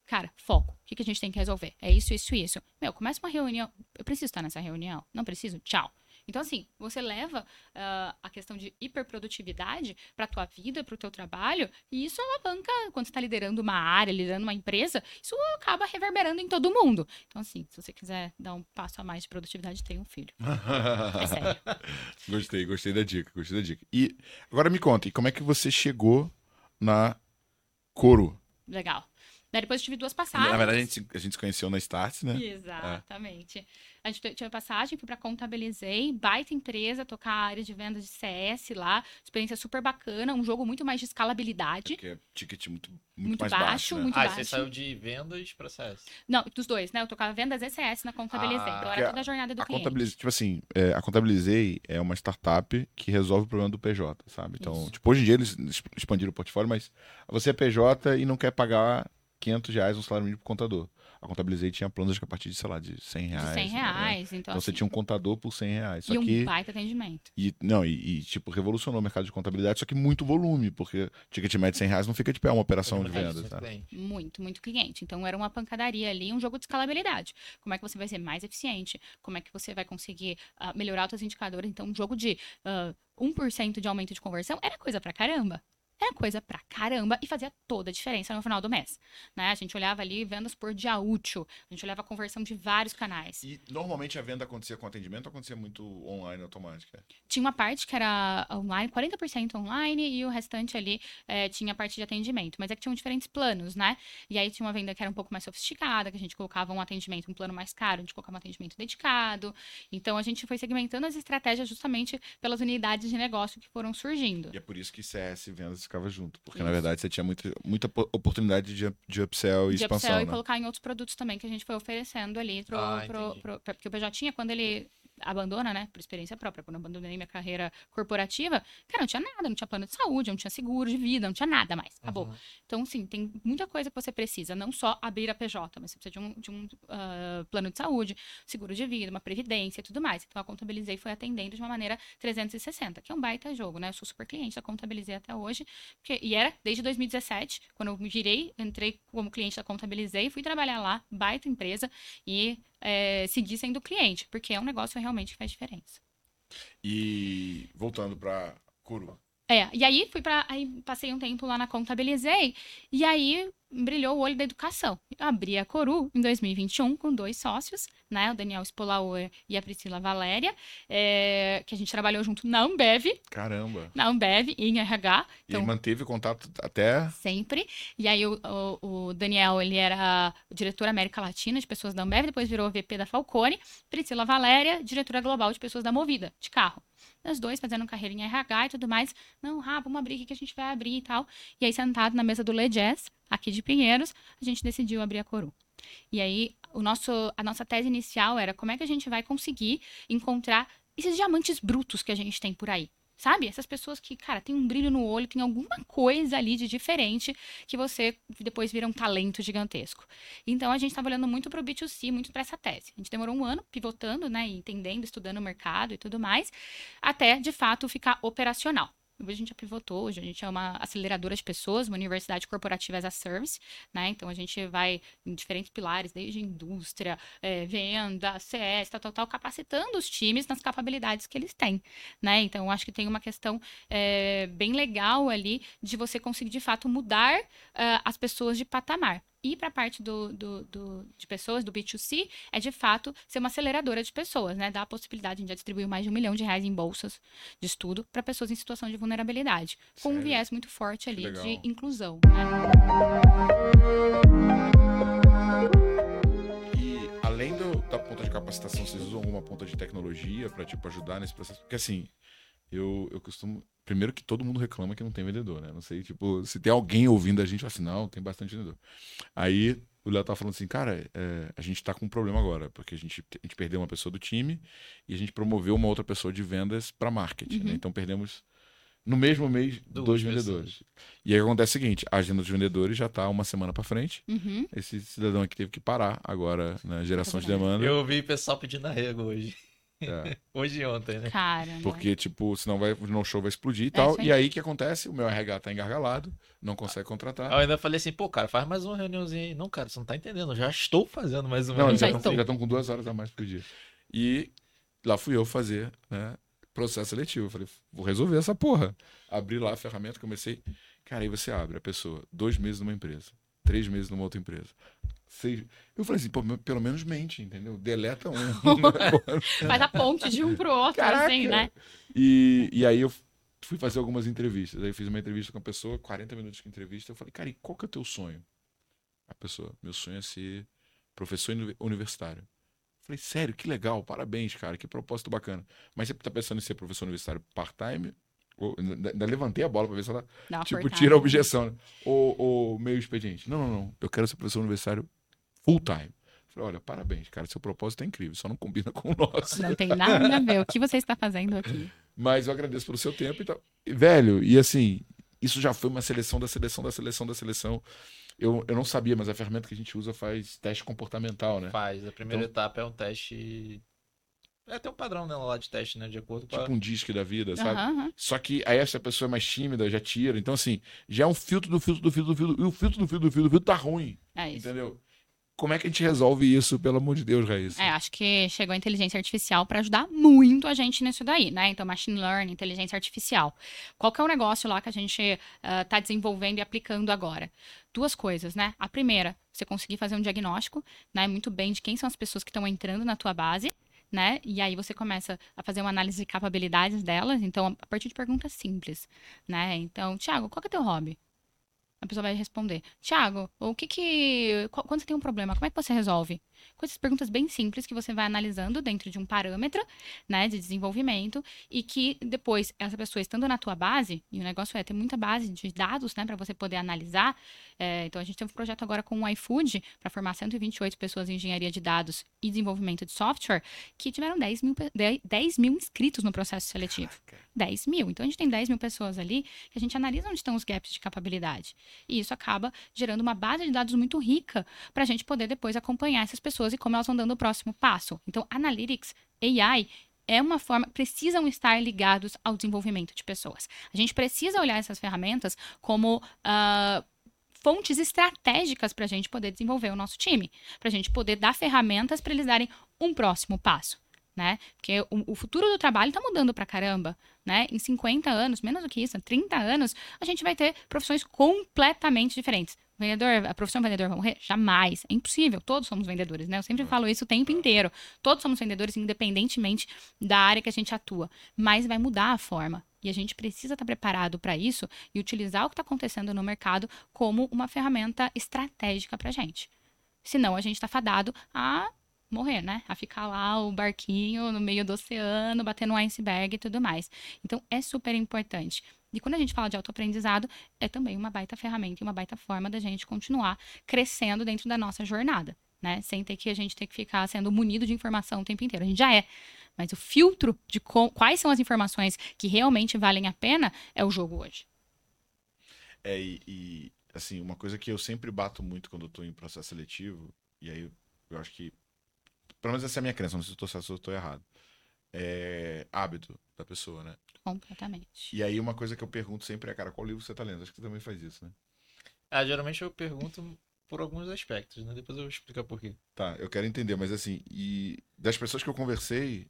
Cara, foco. O que, que a gente tem que resolver? É isso, isso, isso. Meu, começa uma reunião. Eu preciso estar nessa reunião? Não preciso? Tchau. Então, assim, você leva ah, a questão de hiperprodutividade para tua vida, para o teu trabalho, e isso alavanca, quando você está liderando uma área, liderando uma empresa, isso acaba reverberando em todo mundo. Então, assim, se você quiser dar um passo a mais de produtividade, tenha um filho. É sério. gostei, gostei da dica, gostei da dica. E agora me conta, como é que você chegou na Coro? Legal. Daí depois eu tive duas passagens. Na verdade, a gente, se- a gente se conheceu na Starts, né? Exatamente. A gente te- tive passagem, fui para Contabilizei, baita empresa, tocar a área de vendas de CS lá, experiência super bacana, um jogo muito mais de escalabilidade. Porque é ticket muito, muito, Muito mais baixo, baixo, né? muito Ah, baixo. você saiu de vendas pra CS. Não, dos dois, né? Eu tocava vendas e CS na Contabilizei, Ah, então era toda a jornada do A cliente. Contabilizei, tipo assim, é, a Contabilizei é uma startup que resolve o problema do PJ, sabe? Então, Isso. tipo, hoje em dia eles exp- expandiram o portfólio, mas você é PJ e não quer pagar 500 reais um salário mínimo pro contador. A Contabilizei tinha planos que a partir de, sei lá, de 100 De reais. 100 né? reais, então, Então você assim, tinha um contador por 100 reais. Só e um que baita atendimento. E, não, e, e, tipo, revolucionou o mercado de contabilidade, só que muito volume, porque ticket médio de 100 reais não fica de pé uma operação de vendas, muito tá? Muito, muito cliente. Então era uma pancadaria ali, um jogo de escalabilidade. Como é que você vai ser mais eficiente? Como é que você vai conseguir ah, melhorar os seus indicadores? Então, um jogo de ah, 1% de aumento de conversão era coisa pra caramba. Era coisa pra caramba e fazia toda a diferença no final do mês. Né? A gente olhava ali vendas por dia útil, a gente olhava a conversão de vários canais. E normalmente a venda acontecia com atendimento ou acontecia muito online, automática? Tinha uma parte que era online, 40% online, e o restante ali eh, tinha a parte de atendimento. Mas é que tinham diferentes planos, né? E aí tinha uma venda que era um pouco mais sofisticada, que a gente colocava um atendimento, um plano mais caro, a gente colocava um atendimento dedicado. Então a gente foi segmentando as estratégias justamente pelas unidades de negócio que foram surgindo. E é por isso que CS vendas ficava junto, porque na Isso. verdade você tinha muita, muita po- oportunidade de, de upsell e de expansão, upsell e né? colocar em outros produtos também que a gente foi oferecendo ali pro, Ah, pro, pro- porque o PJ tinha quando ele abandona, né, por experiência própria, quando eu abandonei minha carreira corporativa, cara, não tinha nada, não tinha plano de saúde, não tinha seguro de vida, não tinha nada mais, acabou. Uhum. Então, sim, tem muita coisa que você precisa, não só abrir a PJ, mas você precisa de um, de um ah, plano de saúde, seguro de vida, uma previdência e tudo mais. Então, a Contabilizei foi atendendo de uma maneira 360, que é um baita jogo, né? Eu sou super cliente da Contabilizei até hoje, porque, e era desde 2017, quando eu me virei, entrei como cliente da Contabilizei, fui trabalhar lá, baita empresa, e eh, segui sendo cliente, porque é um negócio realmente que faz diferença. E voltando pra Curu. É, e aí fui para aí passei um tempo lá na Contabilizei e aí brilhou o olho da educação. Eu abri a Coru em 2021 com dois sócios, né, o Daniel Spolauer e a Priscila Valéria, é, que a gente trabalhou junto na Ambev, Caramba. na Ambev e em RH, E então aí manteve contato até. sempre. E aí o, o- o Daniel, ele era o diretor América Latina de pessoas da Ambev, depois virou VP da Falcone. Priscila Valéria, diretora global de pessoas da Movida, de carro. Os dois fazendo carreira em RH e tudo mais. Não, Rá, vamos abrir, o que que a gente vai abrir e tal. E aí, sentado na mesa do Le Jazz, aqui de Pinheiros, a gente decidiu abrir a Coru. E aí, o nosso, a nossa tese inicial era como é que a gente vai conseguir encontrar esses diamantes brutos que a gente tem por aí. Sabe? Essas pessoas que, cara, tem um brilho no olho, tem alguma coisa ali de diferente que você depois vira um talento gigantesco. Então a gente estava olhando muito para o B2C, muito para essa tese. A gente demorou um ano pivotando, né, entendendo, estudando o mercado e tudo mais, até de fato ficar operacional. Hoje a gente já pivotou, hoje a gente é uma aceleradora de pessoas, uma universidade corporativa as a service, né? Então a gente vai em diferentes pilares, desde indústria, eh, venda, CS, tal, tal, tal, capacitando os times nas capacidades que eles têm, né? Então acho que tem uma questão eh, bem legal ali de você conseguir de fato mudar ah, as pessoas de patamar. E para a parte do, do, do- de pessoas, do B2C, é de fato ser uma aceleradora de pessoas, né? Dar a possibilidade, a gente já distribuiu mais de um milhão de reais em bolsas de estudo para pessoas em situação de vulnerabilidade, com um Sério? viés muito forte ali de inclusão, né? E além do- da ponta de capacitação, vocês usam alguma ponta de tecnologia pra tipo, ajudar nesse processo? Porque assim, eu, eu costumo. Primeiro que todo mundo reclama que não tem vendedor, né? Não sei, tipo, se tem alguém ouvindo a gente, fala assim, não, tem bastante vendedor. Aí o Léo tá falando assim, cara, é, a gente tá com um problema agora, porque a gente, a gente perdeu uma pessoa do time e a gente promoveu uma outra pessoa de vendas pra marketing, né? Uhum. Então perdemos. No mesmo mês, Duas dois pessoas. vendedores. E aí acontece o seguinte: a agenda dos vendedores já tá uma semana pra frente. Uhum. Esse cidadão aqui teve que parar agora na geração de demanda. Eu ouvi pessoal pedindo arrego hoje. É, Hoje e ontem, né? Cara, porque, tipo, senão vai, o no show vai explodir e É tal. e aí o que acontece? O meu RH tá engargalado, não consegue contratar. Eu ainda falei assim, pô, cara, faz mais uma reuniãozinha aí. Não, cara, você não tá entendendo. Eu já estou fazendo mais uma Não, eles já estão já estão com duas horas a mais por dia. E lá fui eu fazer, né? Processo seletivo. Eu falei, vou resolver essa porra. Abri lá a ferramenta, comecei. Cara, aí você abre a pessoa, dois meses numa empresa, três meses numa outra empresa. Seis... Eu falei assim, pô, pelo menos mente, entendeu? Deleta um. Faz a ponte de um pro outro, Caraca! assim, né? E, e aí eu fui fazer algumas entrevistas. Aí eu fiz uma entrevista com a pessoa, 40 minutos de entrevista. Eu falei, cara, e qual que é o teu sonho? A pessoa, meu sonho é ser professor uni- universitário. Falei, sério, que legal, parabéns, cara, que propósito bacana. Mas você tá pensando em ser professor universitário part-time? Ainda levantei a bola pra ver se ela, Dá tipo, cortada. tira a objeção. né? Ou, ou meio expediente. Não, não, não, eu quero ser professor universitário full-time. Falei, olha, parabéns, cara, seu propósito é incrível, só não combina com o nosso. Não tem nada a ver. O que você está fazendo aqui? Mas eu agradeço pelo seu tempo e tal. Velho, e assim, isso já foi uma seleção da seleção da seleção da seleção. Eu, eu não sabia, mas a ferramenta que a gente usa faz teste comportamental, né? Faz. A primeira Então- etapa é um teste. É até um padrão né, lá de teste, né? De acordo com a. Tipo um disque da vida, sabe? Aham, aham. Só que aí essa pessoa é mais tímida, já tira. Então, assim, já é um filtro do filtro do filtro do filtro. E o filtro do filtro do filtro do filtro tá ruim. É isso. Entendeu? Como é que a gente resolve isso, pelo amor de Deus, Raíssa? É, acho que chegou a inteligência artificial para ajudar muito a gente nisso daí, né? Então, machine learning, inteligência artificial. Qual que é o negócio lá que a gente está desenvolvendo e aplicando agora? Duas coisas, né? A primeira, você conseguir fazer um diagnóstico, né? Muito bem de quem são as pessoas que estão entrando na tua base, né? E aí você começa a fazer uma análise de capabilidades delas. Então, a partir de perguntas simples, né? Então, Thiago, qual é teu hobby? A pessoa vai responder. Tiago, o que que. Quando você tem um problema, como é que você resolve? Com essas perguntas bem simples que você vai analisando dentro de um parâmetro, né, de desenvolvimento, e que depois, essa pessoa estando na tua base, e o negócio é ter muita base de dados, né, para você poder analisar. é, então, a gente tem um projeto agora com o iFood para formar 128 pessoas em engenharia de dados e desenvolvimento de software, que tiveram 10 mil, pe- 10 mil inscritos no processo seletivo. 10 mil. Então, a gente tem 10 mil pessoas ali que a gente analisa onde estão os gaps de capabilidade. E isso acaba gerando uma base de dados muito rica para a gente poder depois acompanhar essas pessoas e como elas vão dando o próximo passo. Então, Analytics, AI, é uma forma, precisam estar ligados ao desenvolvimento de pessoas. A gente precisa olhar essas ferramentas como ah, fontes estratégicas para a gente poder desenvolver o nosso time, para a gente poder dar ferramentas para eles darem um próximo passo. Né? Porque o, o futuro do trabalho está mudando pra caramba, né? Em 50 anos, menos do que isso, 30 anos, a gente vai ter profissões completamente diferentes. Vendedor, a profissão vendedor vai morrer? Jamais. É impossível. Todos somos vendedores, né? Eu sempre falo isso o tempo inteiro. Todos somos vendedores, independentemente da área que a gente atua. Mas vai mudar a forma. E a gente precisa estar preparado para isso e utilizar o que está acontecendo no mercado como uma ferramenta estratégica para a gente. Senão a gente está fadado a morrer, né? A ficar lá o barquinho no meio do oceano, batendo um iceberg e tudo mais. Então é super importante. E quando a gente fala de autoaprendizado, é também uma baita ferramenta e uma baita forma da gente continuar crescendo dentro da nossa jornada, né? Sem ter que a gente ter que ficar sendo munido de informação o tempo inteiro. A gente já é. Mas o filtro de quais são as informações que realmente valem a pena é o jogo hoje. É, e, e, assim, uma coisa que eu sempre bato muito quando eu tô em processo seletivo, e aí eu acho que, pelo menos essa é a minha crença, não sei se eu tô certo ou se eu tô errado, é hábito da pessoa, né? Completamente. E aí uma coisa que eu pergunto sempre é, cara, qual livro você tá lendo? Acho que você também faz isso, né? Ah, geralmente eu pergunto por alguns aspectos, né? Depois eu vou explicar por quê. Tá, eu quero entender, mas assim, e das pessoas que eu conversei,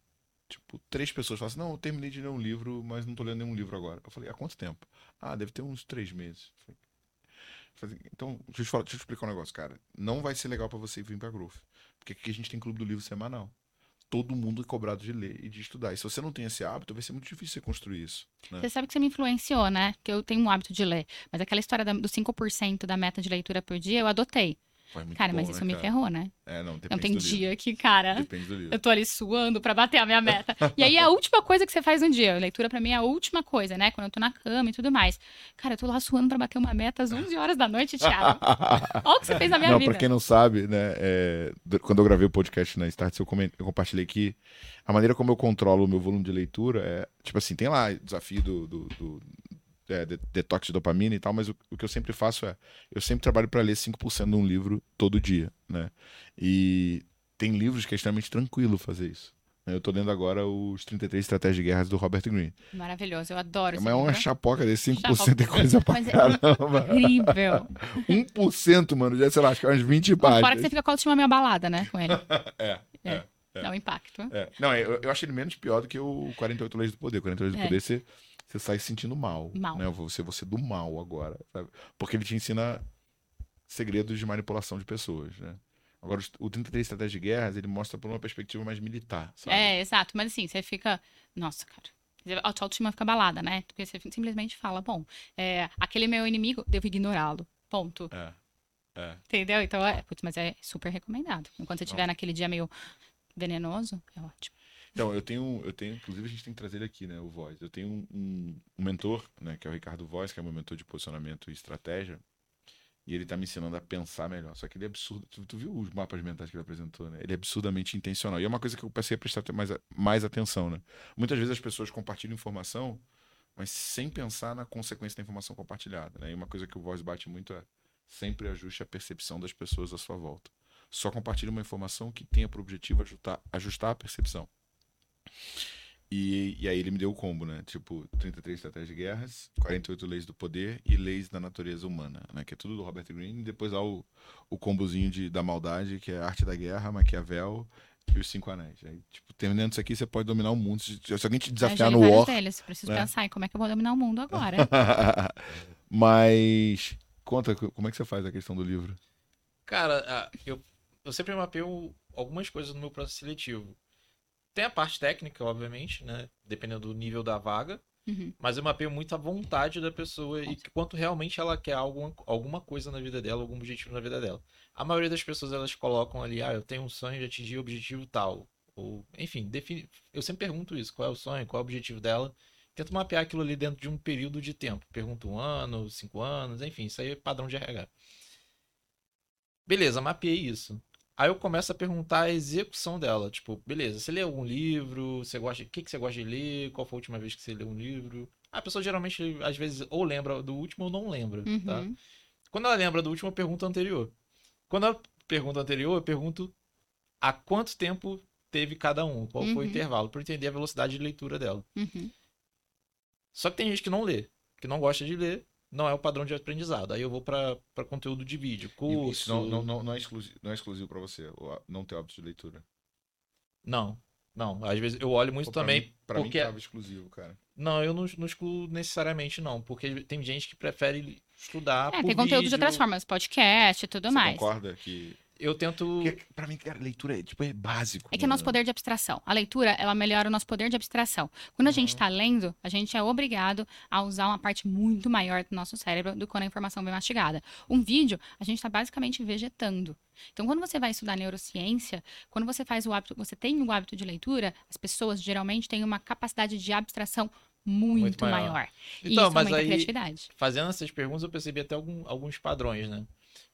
tipo, três pessoas falam assim, não, eu terminei de ler um livro, mas não tô lendo nenhum livro agora. Eu falei, há quanto tempo? Ah, deve ter uns três meses. Eu falei, então, deixa eu, te falar, deixa eu te explicar um negócio, cara. Não vai ser legal pra você vir pra Growth. Porque aqui a gente tem clube do livro semanal. Todo mundo é cobrado de ler e de estudar. E se você não tem esse hábito, vai ser muito difícil você construir isso. né? Você sabe que você me influenciou, né? Que eu tenho um hábito de ler. Mas aquela história da, dos 5% da meta de leitura por dia, eu adotei. É Cara, bom, mas né, isso me cara? ferrou, né? É, não, Não depende tem do livro. dia que, cara, eu tô ali suando pra bater a minha meta. E aí é a última coisa que você faz no dia. A leitura pra mim é a última coisa, né? Quando eu tô na cama e tudo mais. Cara, eu tô lá suando pra bater uma meta às 11 horas da noite, Thiago. Olha o que você fez na minha não, vida. pra quem não sabe, né, é, quando eu gravei o podcast na Start, eu, comen- eu compartilhei que a maneira como eu controlo o meu volume de leitura é, tipo assim, tem lá o desafio do, do- do, é, de- detox de dopamina e tal, mas o, o que eu sempre faço é, eu sempre trabalho para ler 5% de um livro todo dia, né? E tem livros que é extremamente tranquilo fazer isso. Eu tô lendo agora os 33 Estratégias de Guerras do Robert Greene. Maravilhoso, eu adoro esse Mas é uma livro. chapoca desse 5% Chapoca. é coisa pra Mas é caramba. incrível. 1%, mano, já sei lá, acho que é umas 20 Bom, páginas. fora que você fica com a autoestima meio abalada, né, com ele. É, É. é. É. Dá um impacto. É. Não, eu, eu acho ele menos pior do que o 48 Leis do Poder. 48 Leis do É. Poder, você, você sai se sentindo mal. Mal. Né? Você, você do mal agora. sabe? Porque ele te ensina segredos de manipulação de pessoas, né? Agora, o 33 Estratégias de Guerras, ele mostra por uma perspectiva mais militar, sabe? É, exato. Mas assim, você fica. Nossa, cara. A tua autoestima fica abalada, né? Porque você simplesmente fala, bom, é, aquele meu inimigo, devo ignorá-lo. Ponto. É. É. Entendeu? Então, é, putz, mas é super recomendado. Enquanto você estiver naquele dia meio venenoso, é ótimo. Então, eu tenho, eu tenho, inclusive a gente tem que trazer ele aqui, né, o Voz. Eu tenho um, um, mentor, né, que é o Ricardo Voz, que é meu mentor de posicionamento e estratégia. E ele tá me ensinando a pensar melhor. Só que ele é absurdo. Tu, tu viu os mapas mentais que ele apresentou, né? Ele é absurdamente intencional. E é uma coisa que eu passei a prestar mais, mais atenção, né? Muitas vezes as pessoas compartilham informação, mas sem pensar na consequência da informação compartilhada, né? E uma coisa que o Voz bate muito é sempre ajuste a percepção das pessoas à sua volta. Só compartilhe uma informação que tenha por objetivo ajustar, ajustar a percepção. E, e aí ele me deu o combo, né? Tipo, 33 estratégias de guerras, 48 leis do poder e leis da natureza humana, né? Que é tudo do Robert Greene. E depois há o, o combozinho de, da maldade, que é a arte da guerra, Maquiavel e os cinco anéis. Aí, tipo, terminando isso aqui, você pode dominar o mundo. Se, se alguém te desafiar Já no War... deles. Preciso né? pensar em como é que eu vou dominar o mundo agora. Mas... Conta, como é que você faz a questão do livro? Cara, eu, eu sempre mapeio algumas coisas no meu processo seletivo. Tem a parte técnica, obviamente, né? Dependendo do nível da vaga. Uhum. Mas eu mapeio muito a vontade da pessoa e quanto realmente ela quer alguma, alguma coisa na vida dela, algum objetivo na vida dela. A maioria das pessoas elas colocam ali, ah, eu tenho um sonho de atingir o objetivo tal. Ou, enfim, defini... eu sempre pergunto isso, qual é o sonho, qual é o objetivo dela. Tento mapear aquilo ali dentro de um período de tempo. Pergunto um ano, cinco anos, enfim, isso aí é padrão de RH. Beleza, mapeei isso. Aí eu começo a perguntar a execução dela. Tipo, beleza, você lê algum livro? Você gosta, o que, que você gosta de ler? Qual foi a última vez que você leu um livro? A pessoa geralmente, às vezes, ou lembra do último ou não lembra, tá? Uhum. Quando ela lembra do último, eu pergunto anterior. Quando ela pergunta anterior, eu pergunto há quanto tempo teve cada um, qual foi o Uhum. intervalo, para entender a velocidade de leitura dela. Uhum. Só que tem gente que não lê, que não gosta de ler, não é o padrão de aprendizado. Aí eu vou para conteúdo de vídeo, curso. Isso não, não, não, não é exclusivo, não é exclusivo para você, não ter hábito de leitura. Não, não. Às vezes eu olho muito Pô, pra também. Mim, pra porque- mim tava exclusivo, cara. Não, eu não, não excluo necessariamente, não. Porque tem gente que prefere estudar. É, por tem conteúdo de vídeo. outras formas, podcast e tudo Você mais. concorda que... Eu tento. Porque, pra mim, cara, leitura é, tipo, é básico. É que é nosso mano. poder de abstração. A leitura, ela melhora o nosso poder de abstração. Quando a gente Uhum. está lendo, a gente é obrigado a usar uma parte muito maior do nosso cérebro do que quando a informação vem mastigada. Um vídeo, a gente está basicamente vegetando. Então, quando você vai estudar neurociência, quando você faz o hábito, você tem o hábito de leitura, as pessoas geralmente têm uma capacidade de abstração muito, Muito maior. maior. Então, isso mas aumenta a aí- criatividade. fazendo essas perguntas, eu percebi até algum- alguns padrões, né?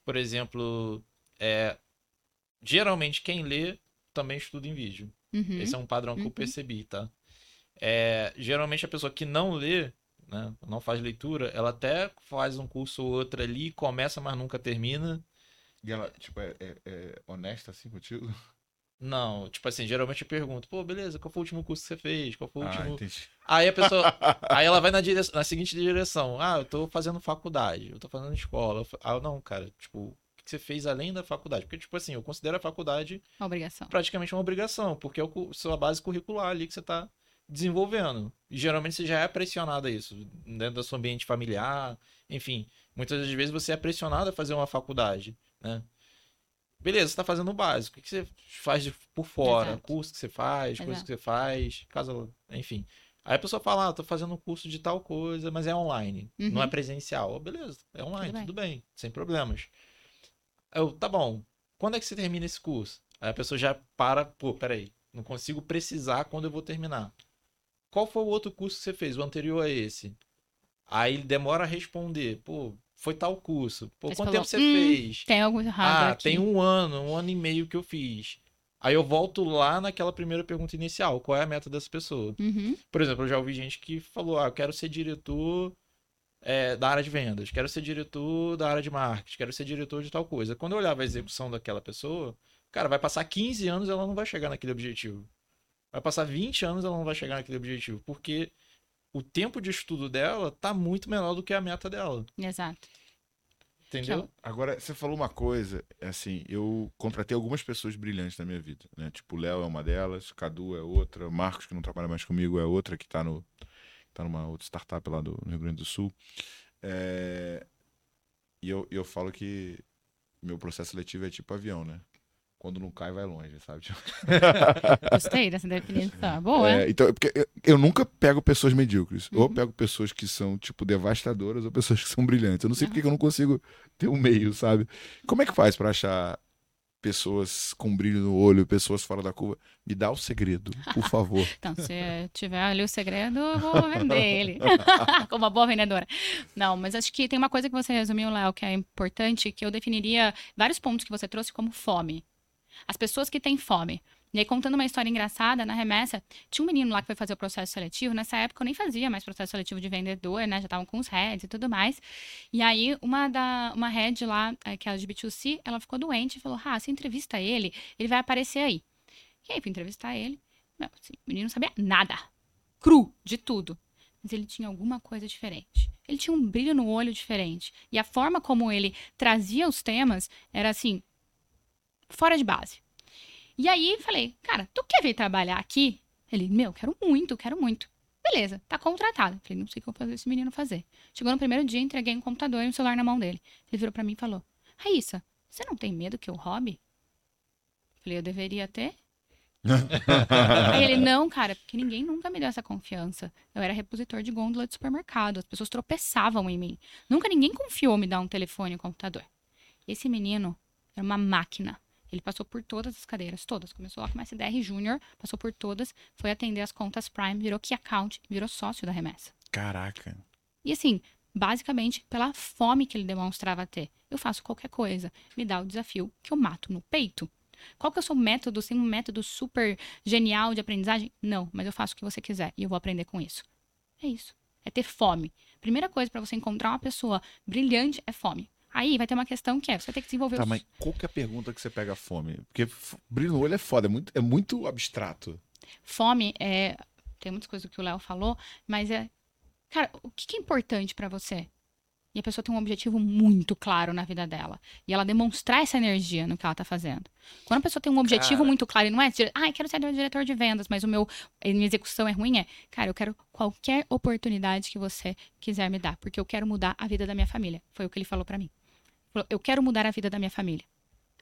Por exemplo, é, geralmente quem lê também estuda em vídeo. Uhum. Esse é um padrão que eu Uhum. percebi, tá? É, geralmente a pessoa que não lê, né, não faz leitura, ela até faz um curso ou outro ali, começa, mas nunca termina. E ela, tipo, é, é- é honesta assim contigo? Não, tipo assim, geralmente eu pergunto, pô, beleza, qual foi o último curso que você fez? Qual foi o Ah, último. entendi. Aí a pessoa. Aí ela vai na, dire... na seguinte direção. Ah, eu tô fazendo faculdade, eu tô fazendo escola. Eu Ah, não, cara, tipo, que você fez além da faculdade? Porque, tipo assim, eu considero a faculdade obrigação. praticamente uma obrigação, porque é o sua base curricular ali que você tá desenvolvendo. E geralmente você já é pressionado a isso, dentro do seu ambiente familiar, enfim. Muitas das vezes você é pressionado a fazer uma faculdade, né? Beleza, você tá fazendo o básico. O que você faz por fora? Exato. Curso que você faz, coisa Exato. que você faz, caso, enfim. Aí a pessoa fala, ah, tô fazendo um curso de tal coisa, mas é online, não é Uhum. presencial. Oh, beleza, é online, Tudo tudo bem, sem problemas. Eu, tá bom, quando é que você termina esse curso? Aí a pessoa já para, pô, peraí, não consigo precisar quando eu vou terminar. Qual foi o outro curso que você fez, o anterior a esse? Aí ele demora a responder, pô, foi tal curso. Pô, quanto falou, tempo você "Hum, fez? Tem algo errado Ah, aqui. tem um ano, um ano e meio que eu fiz. Aí eu volto lá naquela primeira pergunta inicial, qual é a meta dessa pessoa? Uhum. Por exemplo, eu já ouvi gente que falou, ah, eu quero ser diretor é, da área de vendas, quero ser diretor da área de marketing, quero ser diretor de tal coisa. Quando eu olhava a execução daquela pessoa, cara, vai passar 15 anos e ela não vai chegar naquele objetivo. Vai passar 20 anos e ela não vai chegar naquele objetivo, porque o tempo de estudo dela tá muito menor do que a meta dela, Exato. entendeu? Agora, você falou uma coisa, assim, eu contratei algumas pessoas brilhantes na minha vida, né? Tipo, o Léo é uma delas, Cadu é outra, Marcos, que não trabalha mais comigo, é outra, que tá, no, tá numa outra startup lá do, no Rio Grande do Sul. É, E eu, eu falo que meu processo seletivo é tipo avião, né? Quando não cai, vai longe, sabe? Gostei dessa definição. Boa. É, então, é porque eu, eu nunca pego pessoas medíocres. Ou Uhum. pego pessoas que são, tipo, devastadoras ou pessoas que são brilhantes. Eu não sei porque que eu não consigo ter um meio, sabe? Como é que faz pra achar pessoas com brilho no olho, pessoas fora da curva? Me dá o segredo, por favor. Então, se tiver ali o segredo, eu vou vender ele. Como uma boa vendedora. Não, mas acho que tem uma coisa que você resumiu, Léo, que é importante, que eu definiria vários pontos que você trouxe como fome. As pessoas que têm fome. E aí, contando uma história engraçada, na remessa, tinha um menino lá que foi fazer o processo seletivo. Nessa época, eu nem fazia mais processo seletivo de vendedor, né? Já estavam com os heads e tudo mais. E aí, uma, da, uma head lá, eh, que era de B2C, ela ficou doente e falou: Ah, você entrevista ele, ele vai aparecer aí. E aí, fui entrevistar ele. Meu, assim, o menino não sabia nada. Cru, de tudo. Mas ele tinha alguma coisa diferente. Ele tinha um brilho no olho diferente. E a forma como ele trazia os temas era assim, fora de base. E aí falei, cara, tu quer vir trabalhar aqui? Ele, meu, quero muito, quero muito. Beleza, tá contratado. Falei, não sei o que eu vou fazer esse menino fazer. Chegou no primeiro dia, entreguei um computador e um celular na mão dele. Ele virou pra mim e falou: Raíssa, você não tem medo que eu roube? Falei, eu deveria ter. Aí ele, não, cara, porque ninguém nunca me deu essa confiança. Eu era repositor de gôndola de supermercado, as pessoas tropeçavam em mim. Nunca ninguém confiou me dar um telefone e um computador. Esse menino era uma máquina. Ele passou por todas as cadeiras, todas. Começou lá com SDR Júnior, passou por todas, foi atender as contas Prime, virou Key Account, virou sócio da remessa. Caraca. E assim, basicamente pela fome que ele demonstrava ter. Eu faço qualquer coisa, me dá o desafio que eu mato no peito. Qual que é o seu método? Tem um método super genial de aprendizagem? Não, mas eu faço o que você quiser e eu vou aprender com isso. É isso. É ter fome. Primeira coisa para você encontrar uma pessoa brilhante é fome. Aí vai ter uma questão que é, você vai ter que desenvolver Tá, os... mas qual que é a pergunta que você pega fome? Porque brilho no olho é foda, é muito, é muito abstrato. Fome é. Tem muitas coisas que o Léo falou, mas é. Cara, o que que é importante pra você? E a pessoa tem um objetivo muito claro na vida dela. E ela demonstrar essa energia no que ela tá fazendo. Quando a pessoa tem um objetivo Cara. muito claro e não é, dire- ah, eu quero ser diretor de vendas, mas o meu, a minha execução é ruim, é, cara, eu quero qualquer oportunidade que você quiser me dar, porque eu quero mudar a vida da minha família. Foi o que ele falou pra mim. Eu quero mudar a vida da minha família.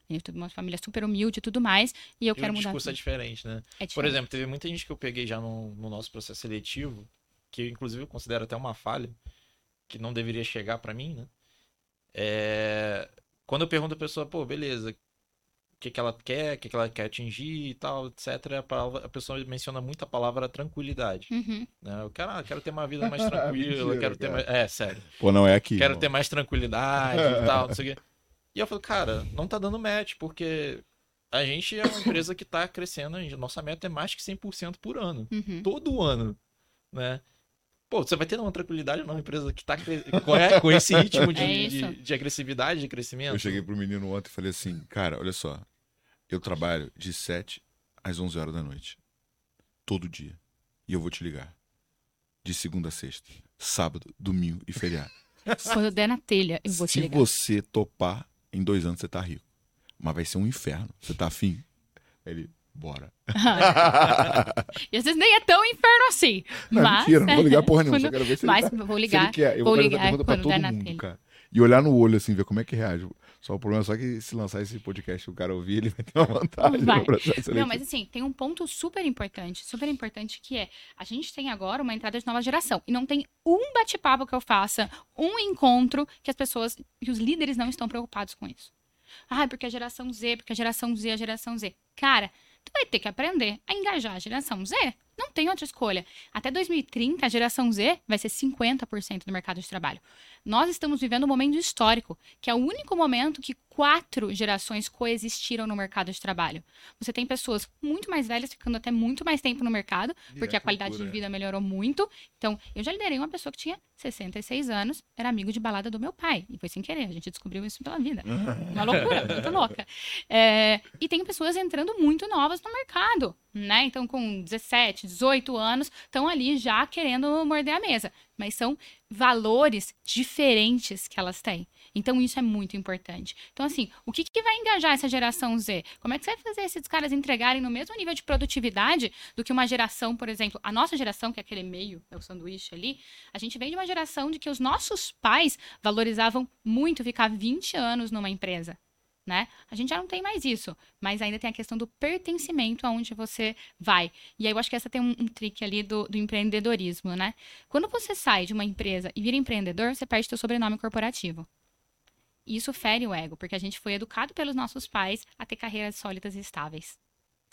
Eu tenho uma família super humilde e tudo mais, e eu E quero o mudar. a discurso é vida. diferente, né? É Por diferente. exemplo, teve muita gente que eu peguei já no, no nosso processo seletivo, que eu, inclusive eu considero até uma falha, que não deveria chegar pra mim, né? É, Quando eu pergunto a pessoa, pô, beleza, o que, que ela quer, o que, que ela quer atingir e tal, etc., a, palavra- a pessoa menciona muito a palavra tranquilidade. Uhum. Né? Eu quero, ah, quero ter uma vida mais tranquila, eu Mentira, quero ter cara. mais. É, sério. Pô, não é aqui. Quero irmão. ter mais tranquilidade e tal, não sei o quê. E eu falo, cara, não tá dando match, porque a gente é uma empresa que tá crescendo, a nossa meta é mais que 100% por ano. Uhum. Todo ano, né? Pô, você vai ter uma tranquilidade numa empresa que tá cre... com, é- com esse ritmo de, É de, de agressividade, de crescimento. Eu cheguei pro menino ontem e falei assim, cara, olha só, eu trabalho de 7 às 11 horas da noite, todo dia, e eu vou te ligar, de segunda a sexta, sábado, domingo e feriado. Quando eu der na telha, eu vou te Se ligar. você topar, em dois anos você tá rico, mas vai ser um inferno, você tá afim? Aí Ele, bora. E às vezes nem é tão inferno assim. Não, mas, mentira, não vou ligar porra nenhuma, quando- quero ver se mas ele tá... vou se ligar. ele quer. Eu vou vou ligar pergunta pra todo mundo, cara. E olhar no olho, assim, ver como é que reage. Só o problema é só que se lançar esse podcast o cara ouvir, ele vai ter uma vantagem Vai. Não, mas assim, tem um ponto super importante, super importante que é, a gente tem agora uma entrada de nova geração e não tem um bate-papo que eu faça, um encontro que as pessoas, que os líderes não estão preocupados com isso. Ah, porque a geração Z, porque a geração Z, a geração Z. Cara, tu vai ter que aprender a engajar a geração Z. Não tem outra escolha. Até 2030, a geração Z vai ser 50% do mercado de trabalho. Nós estamos vivendo um momento histórico, que é o único momento que quatro gerações coexistiram no mercado de trabalho. Você tem pessoas muito mais velhas ficando até muito mais tempo no mercado, porque a que qualidade de vida melhorou muito. Então, eu já liderei uma pessoa que tinha 66 anos, era amigo de balada do meu pai. E foi sem querer, a gente descobriu isso pela vida. Uma loucura, muito louca. É, e tem pessoas entrando muito novas no mercado, né? Então, com 17, 18 anos, estão ali já querendo morder a mesa. Mas são valores diferentes que elas têm. Então, isso é muito importante. Então, assim, o que, que vai engajar essa geração Z? Como é que você vai fazer esses caras entregarem no mesmo nível de produtividade do que uma geração, por exemplo, a nossa geração, que é aquele meio, é o sanduíche ali, a gente vem de uma geração de que os nossos pais valorizavam muito ficar 20 anos numa empresa. Né? A gente já não tem mais isso, mas ainda tem a questão do pertencimento aonde você vai. E aí eu acho que essa tem um, um trick ali do, do, empreendedorismo, né? Quando você sai de uma empresa e vira empreendedor, você perde seu sobrenome corporativo. E isso fere o ego, porque a gente foi educado pelos nossos pais a ter carreiras sólidas e estáveis.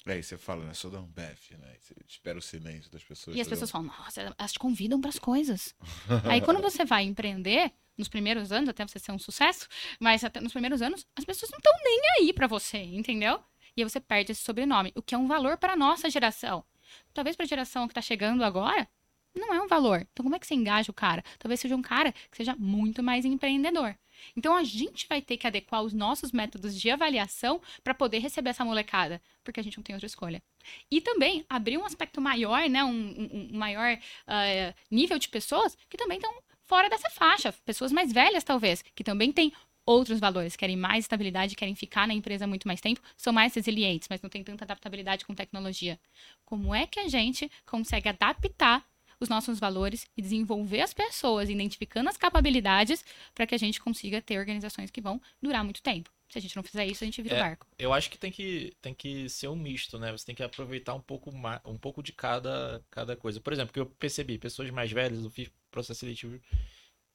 É, e você fala, né? Sou da Ambev, né? Você espera o silêncio das pessoas. E as pessoas falam, nossa, elas te convidam para as coisas. aí quando você vai empreender, nos primeiros anos, até você ser um sucesso, mas até nos primeiros anos, as pessoas não estão nem aí para você, entendeu? E aí você perde esse sobrenome, o que é um valor para nossa geração. Talvez para a geração que está chegando agora, não é um valor. Então, como é que você engaja o cara? Talvez seja um cara que seja muito mais empreendedor. Então, a gente vai ter que adequar os nossos métodos de avaliação para poder receber essa molecada, porque a gente não tem outra escolha. E também abrir um aspecto maior, né, um, um, maior uh, nível de pessoas que também estão fora dessa faixa. Pessoas mais velhas, talvez, que também têm outros valores, querem mais estabilidade, querem ficar na empresa muito mais tempo, são mais resilientes, mas não tem tanta adaptabilidade com tecnologia. Como é que a gente consegue adaptar os nossos valores e desenvolver as pessoas, identificando as capacidades para que a gente consiga ter organizações que vão durar muito tempo. Se a gente não fizer isso, a gente vira é, o barco. Eu acho que tem que, tem que ser um misto, né? Você tem que aproveitar um pouco, um pouco de cada, cada coisa. Por exemplo, que eu percebi, pessoas mais velhas, eu fiz processo seletivo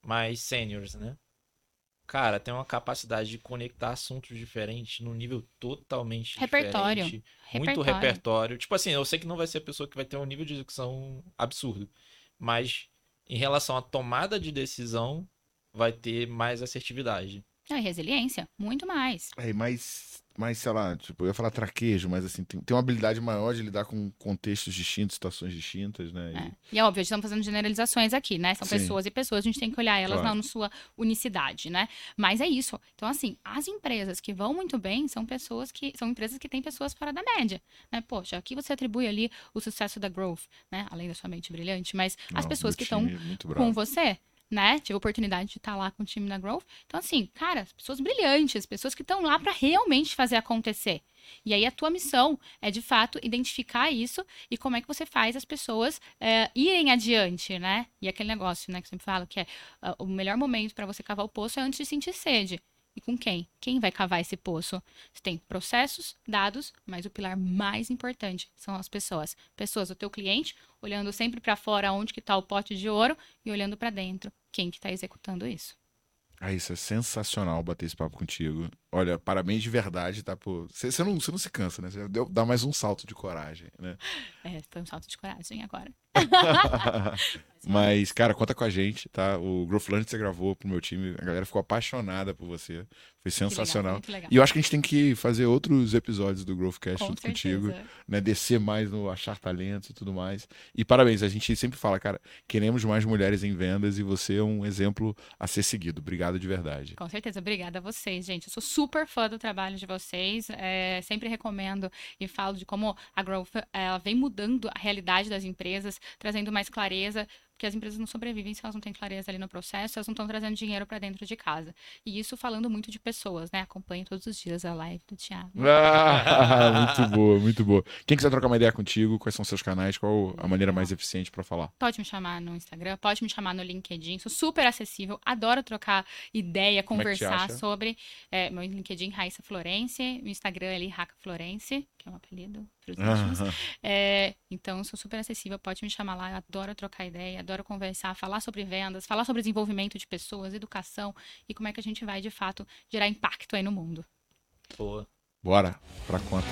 mais seniors, né? Cara, tem uma capacidade de conectar assuntos diferentes num nível totalmente repertório. diferente. Muito repertório. repertório. Tipo assim, eu sei que não vai ser a pessoa que vai ter um nível de execução absurdo. Mas em relação à tomada de decisão, vai ter mais assertividade. É, resiliência, muito mais. É, mais mais, sei lá, tipo, eu ia falar traquejo, mas assim, tem, tem uma habilidade maior de lidar com contextos distintos, situações distintas, né? E, é. e é óbvio, estamos fazendo generalizações aqui, né? São Sim. pessoas e pessoas, a gente tem que olhar elas claro. na sua unicidade, né? Mas é isso. Então, assim, as empresas que vão muito bem são pessoas que. São empresas que têm pessoas fora da média. Né? Poxa, aqui você atribui ali o sucesso da growth, né? Além da sua mente brilhante, mas Não, as pessoas que estão com você né? Tive a oportunidade de estar lá com o time da Growth. Então, assim, cara, pessoas brilhantes, pessoas que estão lá para realmente fazer acontecer. E aí a tua missão é, de fato, identificar isso e como é que você faz as pessoas é, irem adiante, né? E aquele negócio, né, que eu sempre falo, que é uh, o melhor momento para você cavar o poço é antes de sentir sede. E com quem? Quem vai cavar esse poço? Você tem processos, dados, mas o pilar mais importante são as pessoas. Pessoas, o teu cliente, olhando sempre para fora onde que está o pote de ouro e olhando para dentro quem que está executando isso. Ah, isso é sensacional bater esse papo contigo. Olha, parabéns de verdade, tá? Você, você, não, não se cansa, né? Você dá mais um salto de coragem, né? É, foi um salto de coragem agora. Mas, cara, conta com a gente, tá? O Growthland você gravou pro meu time, a galera ficou apaixonada por você. Foi sensacional. Legal, legal. E eu acho que a gente tem que fazer outros episódios do Growthcast junto certeza. contigo, né? Descer mais no achar talentos e tudo mais. E parabéns, a gente sempre fala, cara, queremos mais mulheres em vendas e você é um exemplo a ser seguido. Obrigado de verdade. Com certeza, obrigada a vocês, gente. Eu sou super fã do trabalho de vocês. É, sempre recomendo e falo de como a Growth ela vem mudando a realidade das empresas, trazendo mais clareza, porque as empresas não sobrevivem se elas não têm clareza ali no processo, elas não estão trazendo dinheiro para dentro de casa. E isso falando muito de pessoas, né? Acompanho todos os dias a live do Thiago. Ah, muito boa, muito boa. Quem quiser trocar uma ideia contigo, quais são seus canais, qual a maneira mais eficiente para falar? Pode me chamar no Instagram, pode me chamar no LinkedIn, sou super acessível, adoro trocar ideia, é conversar é sobre é, meu LinkedIn Raíssa Florence, o Instagram ali Raca Florence, que é um apelido para os é, então, sou super acessível, pode me chamar lá, eu adoro trocar ideia, adoro conversar, falar sobre vendas, falar sobre desenvolvimento de pessoas, educação e como é que a gente vai, de fato, gerar impacto aí no mundo. Boa. Bora, pra conta.